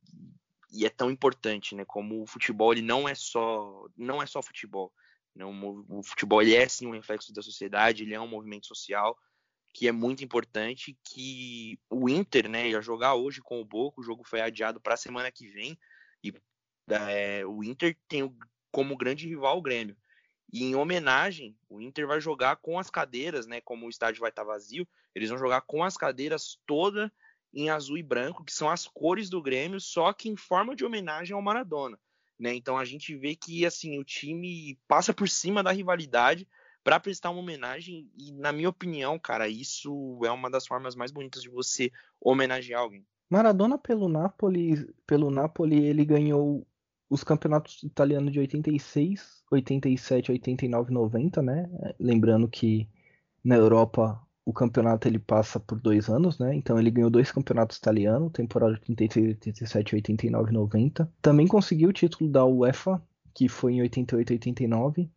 S2: e é tão importante, né? Como o futebol ele não é só não é só futebol. Né? O, o futebol ele é sim um reflexo da sociedade, ele é um movimento social que é muito importante. Que o Inter, né, ia jogar hoje com o Boca, o jogo foi adiado para a semana que vem e é, o Inter tem como grande rival o Grêmio. E em homenagem, o Inter vai jogar com as cadeiras, né? Como o estádio vai estar tá vazio, eles vão jogar com as cadeiras toda em azul e branco, que são as cores do Grêmio, só que em forma de homenagem ao Maradona. Né? Então a gente vê que assim o time passa por cima da rivalidade para prestar uma homenagem e na minha opinião, cara, isso é uma das formas mais bonitas de você homenagear alguém.
S1: Maradona pelo Napoli, pelo Napoli ele ganhou os campeonatos italianos de 86, 87, 89, 90, né? Lembrando que na Europa o campeonato ele passa por dois anos, né? Então ele ganhou dois campeonatos italianos, temporada 86, 87, 89 90. Também conseguiu o título da UEFA, que foi em 88, 89.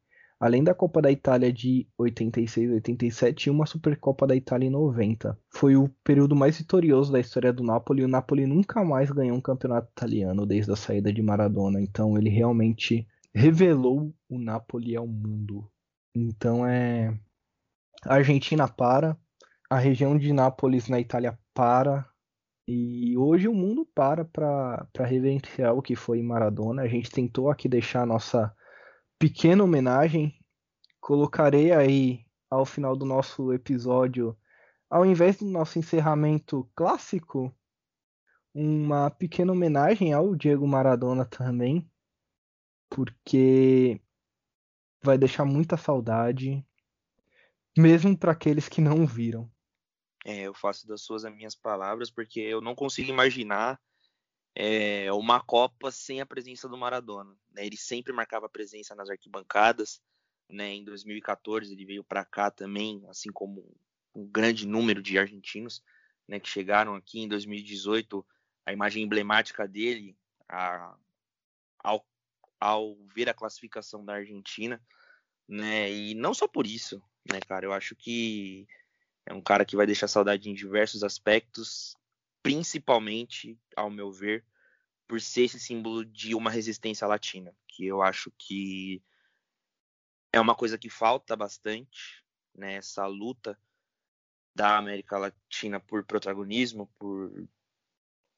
S1: Além da Copa da Itália de 86 87 e uma Supercopa da Itália em 90. Foi o período mais vitorioso da história do Napoli e o Napoli nunca mais ganhou um campeonato italiano desde a saída de Maradona. Então ele realmente revelou o Napoli ao mundo. Então é a Argentina para, a região de Nápoles na Itália para, e hoje o mundo para para reverenciar o que foi Maradona. A gente tentou aqui deixar a nossa pequena homenagem. Colocarei aí ao final do nosso episódio, ao invés do nosso encerramento clássico, uma pequena homenagem ao Diego Maradona também, porque vai deixar muita saudade, mesmo para aqueles que não viram.
S2: É, eu faço das suas as minhas palavras, porque eu não consigo imaginar é, uma Copa sem a presença do Maradona. Né? Ele sempre marcava presença nas arquibancadas. Né? Em 2014 ele veio para cá também, assim como um grande número de argentinos né, que chegaram aqui. Em 2018, a imagem emblemática dele, a, ao, ao ver a classificação da Argentina, né? E não só por isso, né, cara? Eu acho que é um cara que vai deixar saudade em diversos aspectos, principalmente, ao meu ver, por ser esse símbolo de uma resistência latina, que eu acho que é uma coisa que falta bastante, né? Essa luta da América Latina por protagonismo, por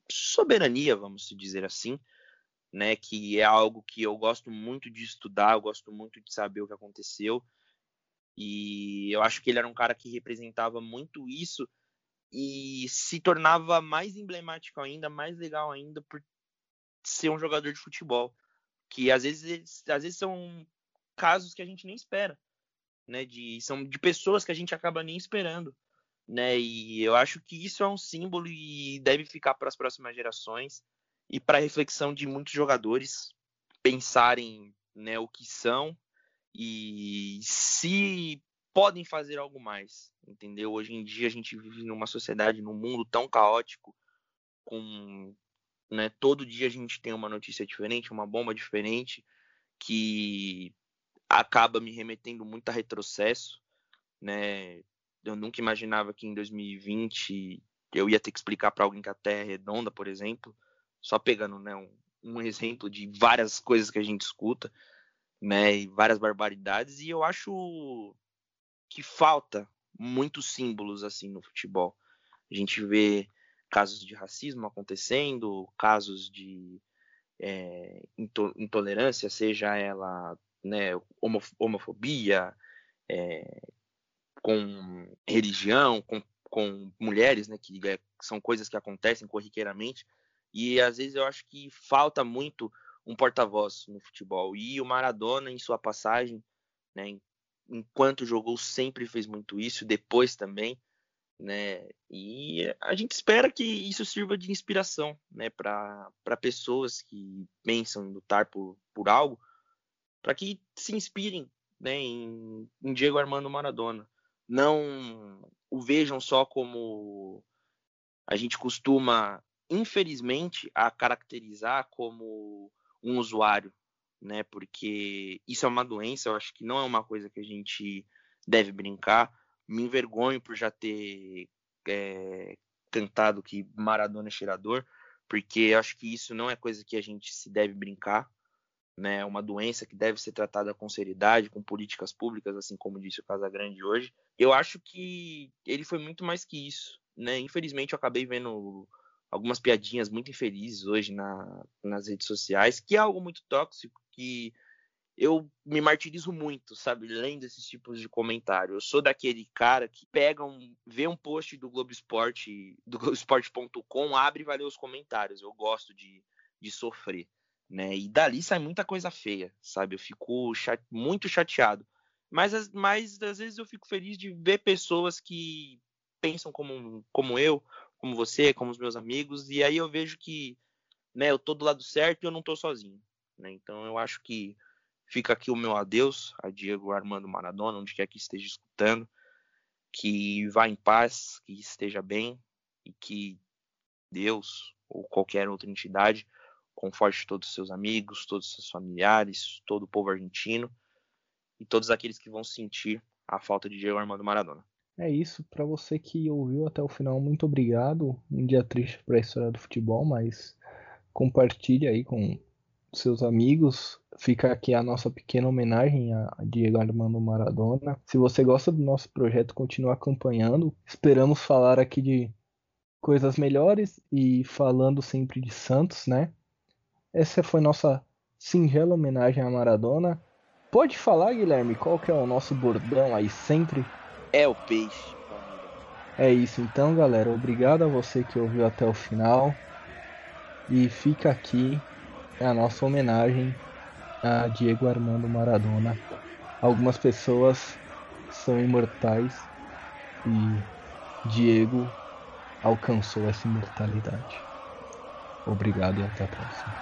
S2: soberania, vamos dizer assim, né? Que é algo que eu gosto muito de estudar, eu gosto muito de saber o que aconteceu e eu acho que ele era um cara que representava muito isso e se tornava mais emblemático ainda, mais legal ainda por ser um jogador de futebol, que às vezes às vezes são casos que a gente nem espera, né, de são de pessoas que a gente acaba nem esperando, né? E eu acho que isso é um símbolo e deve ficar para as próximas gerações e para a reflexão de muitos jogadores pensarem, né, o que são e se podem fazer algo mais, entendeu? Hoje em dia a gente vive numa sociedade, num mundo tão caótico, com né, todo dia a gente tem uma notícia diferente, uma bomba diferente, que acaba me remetendo muito a retrocesso, né? Eu nunca imaginava que em 2020 eu ia ter que explicar para alguém que a Terra é redonda, por exemplo, só pegando né, um, um exemplo de várias coisas que a gente escuta né, e várias barbaridades, e eu acho que falta muitos símbolos assim no futebol. A gente vê casos de racismo acontecendo, casos de é, intolerância, seja ela né, homofobia, é, com religião, com, com mulheres, né, que é, são coisas que acontecem corriqueiramente, e às vezes eu acho que falta muito um porta-voz no futebol. E o Maradona, em sua passagem, né, enquanto jogou, sempre fez muito isso, depois também. Né? E a gente espera que isso sirva de inspiração né, para pessoas que pensam em lutar por, por algo, para que se inspirem né, em, em Diego Armando Maradona. Não o vejam só como a gente costuma, infelizmente, a caracterizar como um usuário, né? Porque isso é uma doença, eu acho que não é uma coisa que a gente deve brincar. Me envergonho por já ter é, cantado que Maradona é cheirador, porque acho que isso não é coisa que a gente se deve brincar, né? É uma doença que deve ser tratada com seriedade, com políticas públicas, assim como disse o Casagrande hoje. Eu acho que ele foi muito mais que isso, né? Infelizmente eu acabei vendo algumas piadinhas muito infelizes hoje na, nas redes sociais, que é algo muito tóxico, que eu me martirizo muito, sabe, lendo esses tipos de comentário. Eu sou daquele cara que pega um, vê um post do Globo Esporte, do Globoesporte.com, abre e vai ler os comentários. Eu gosto de, de sofrer, né? E dali sai muita coisa feia, sabe? Eu fico chate, muito chateado. Mas, mas às vezes eu fico feliz de ver pessoas que pensam como, como eu, como você, como os meus amigos, e aí eu vejo que né, eu tô do lado certo e eu não tô sozinho. Né? Então eu acho que fica aqui o meu adeus a Diego Armando Maradona, onde quer que esteja escutando, que vá em paz, que esteja bem e que Deus ou qualquer outra entidade conforte todos os seus amigos, todos os seus familiares, todo o povo argentino e todos aqueles que vão sentir a falta de Diego Armando Maradona.
S1: É isso, para você que ouviu até o final, muito obrigado. Um dia triste para a história do futebol, mas compartilhe aí com seus amigos. Fica aqui a nossa pequena homenagem a Diego Armando Maradona. Se você gosta do nosso projeto, continue acompanhando. Esperamos falar aqui de coisas melhores e falando sempre de Santos, né? Essa foi nossa singela homenagem a Maradona. Pode falar, Guilherme, qual que é o nosso bordão aí sempre?
S2: É o peixe.
S1: É isso, então, galera. Obrigado a você que ouviu até o final. E fica aqui a nossa homenagem a Diego Armando Maradona. Algumas pessoas são imortais e Diego alcançou essa imortalidade. Obrigado e até a próxima.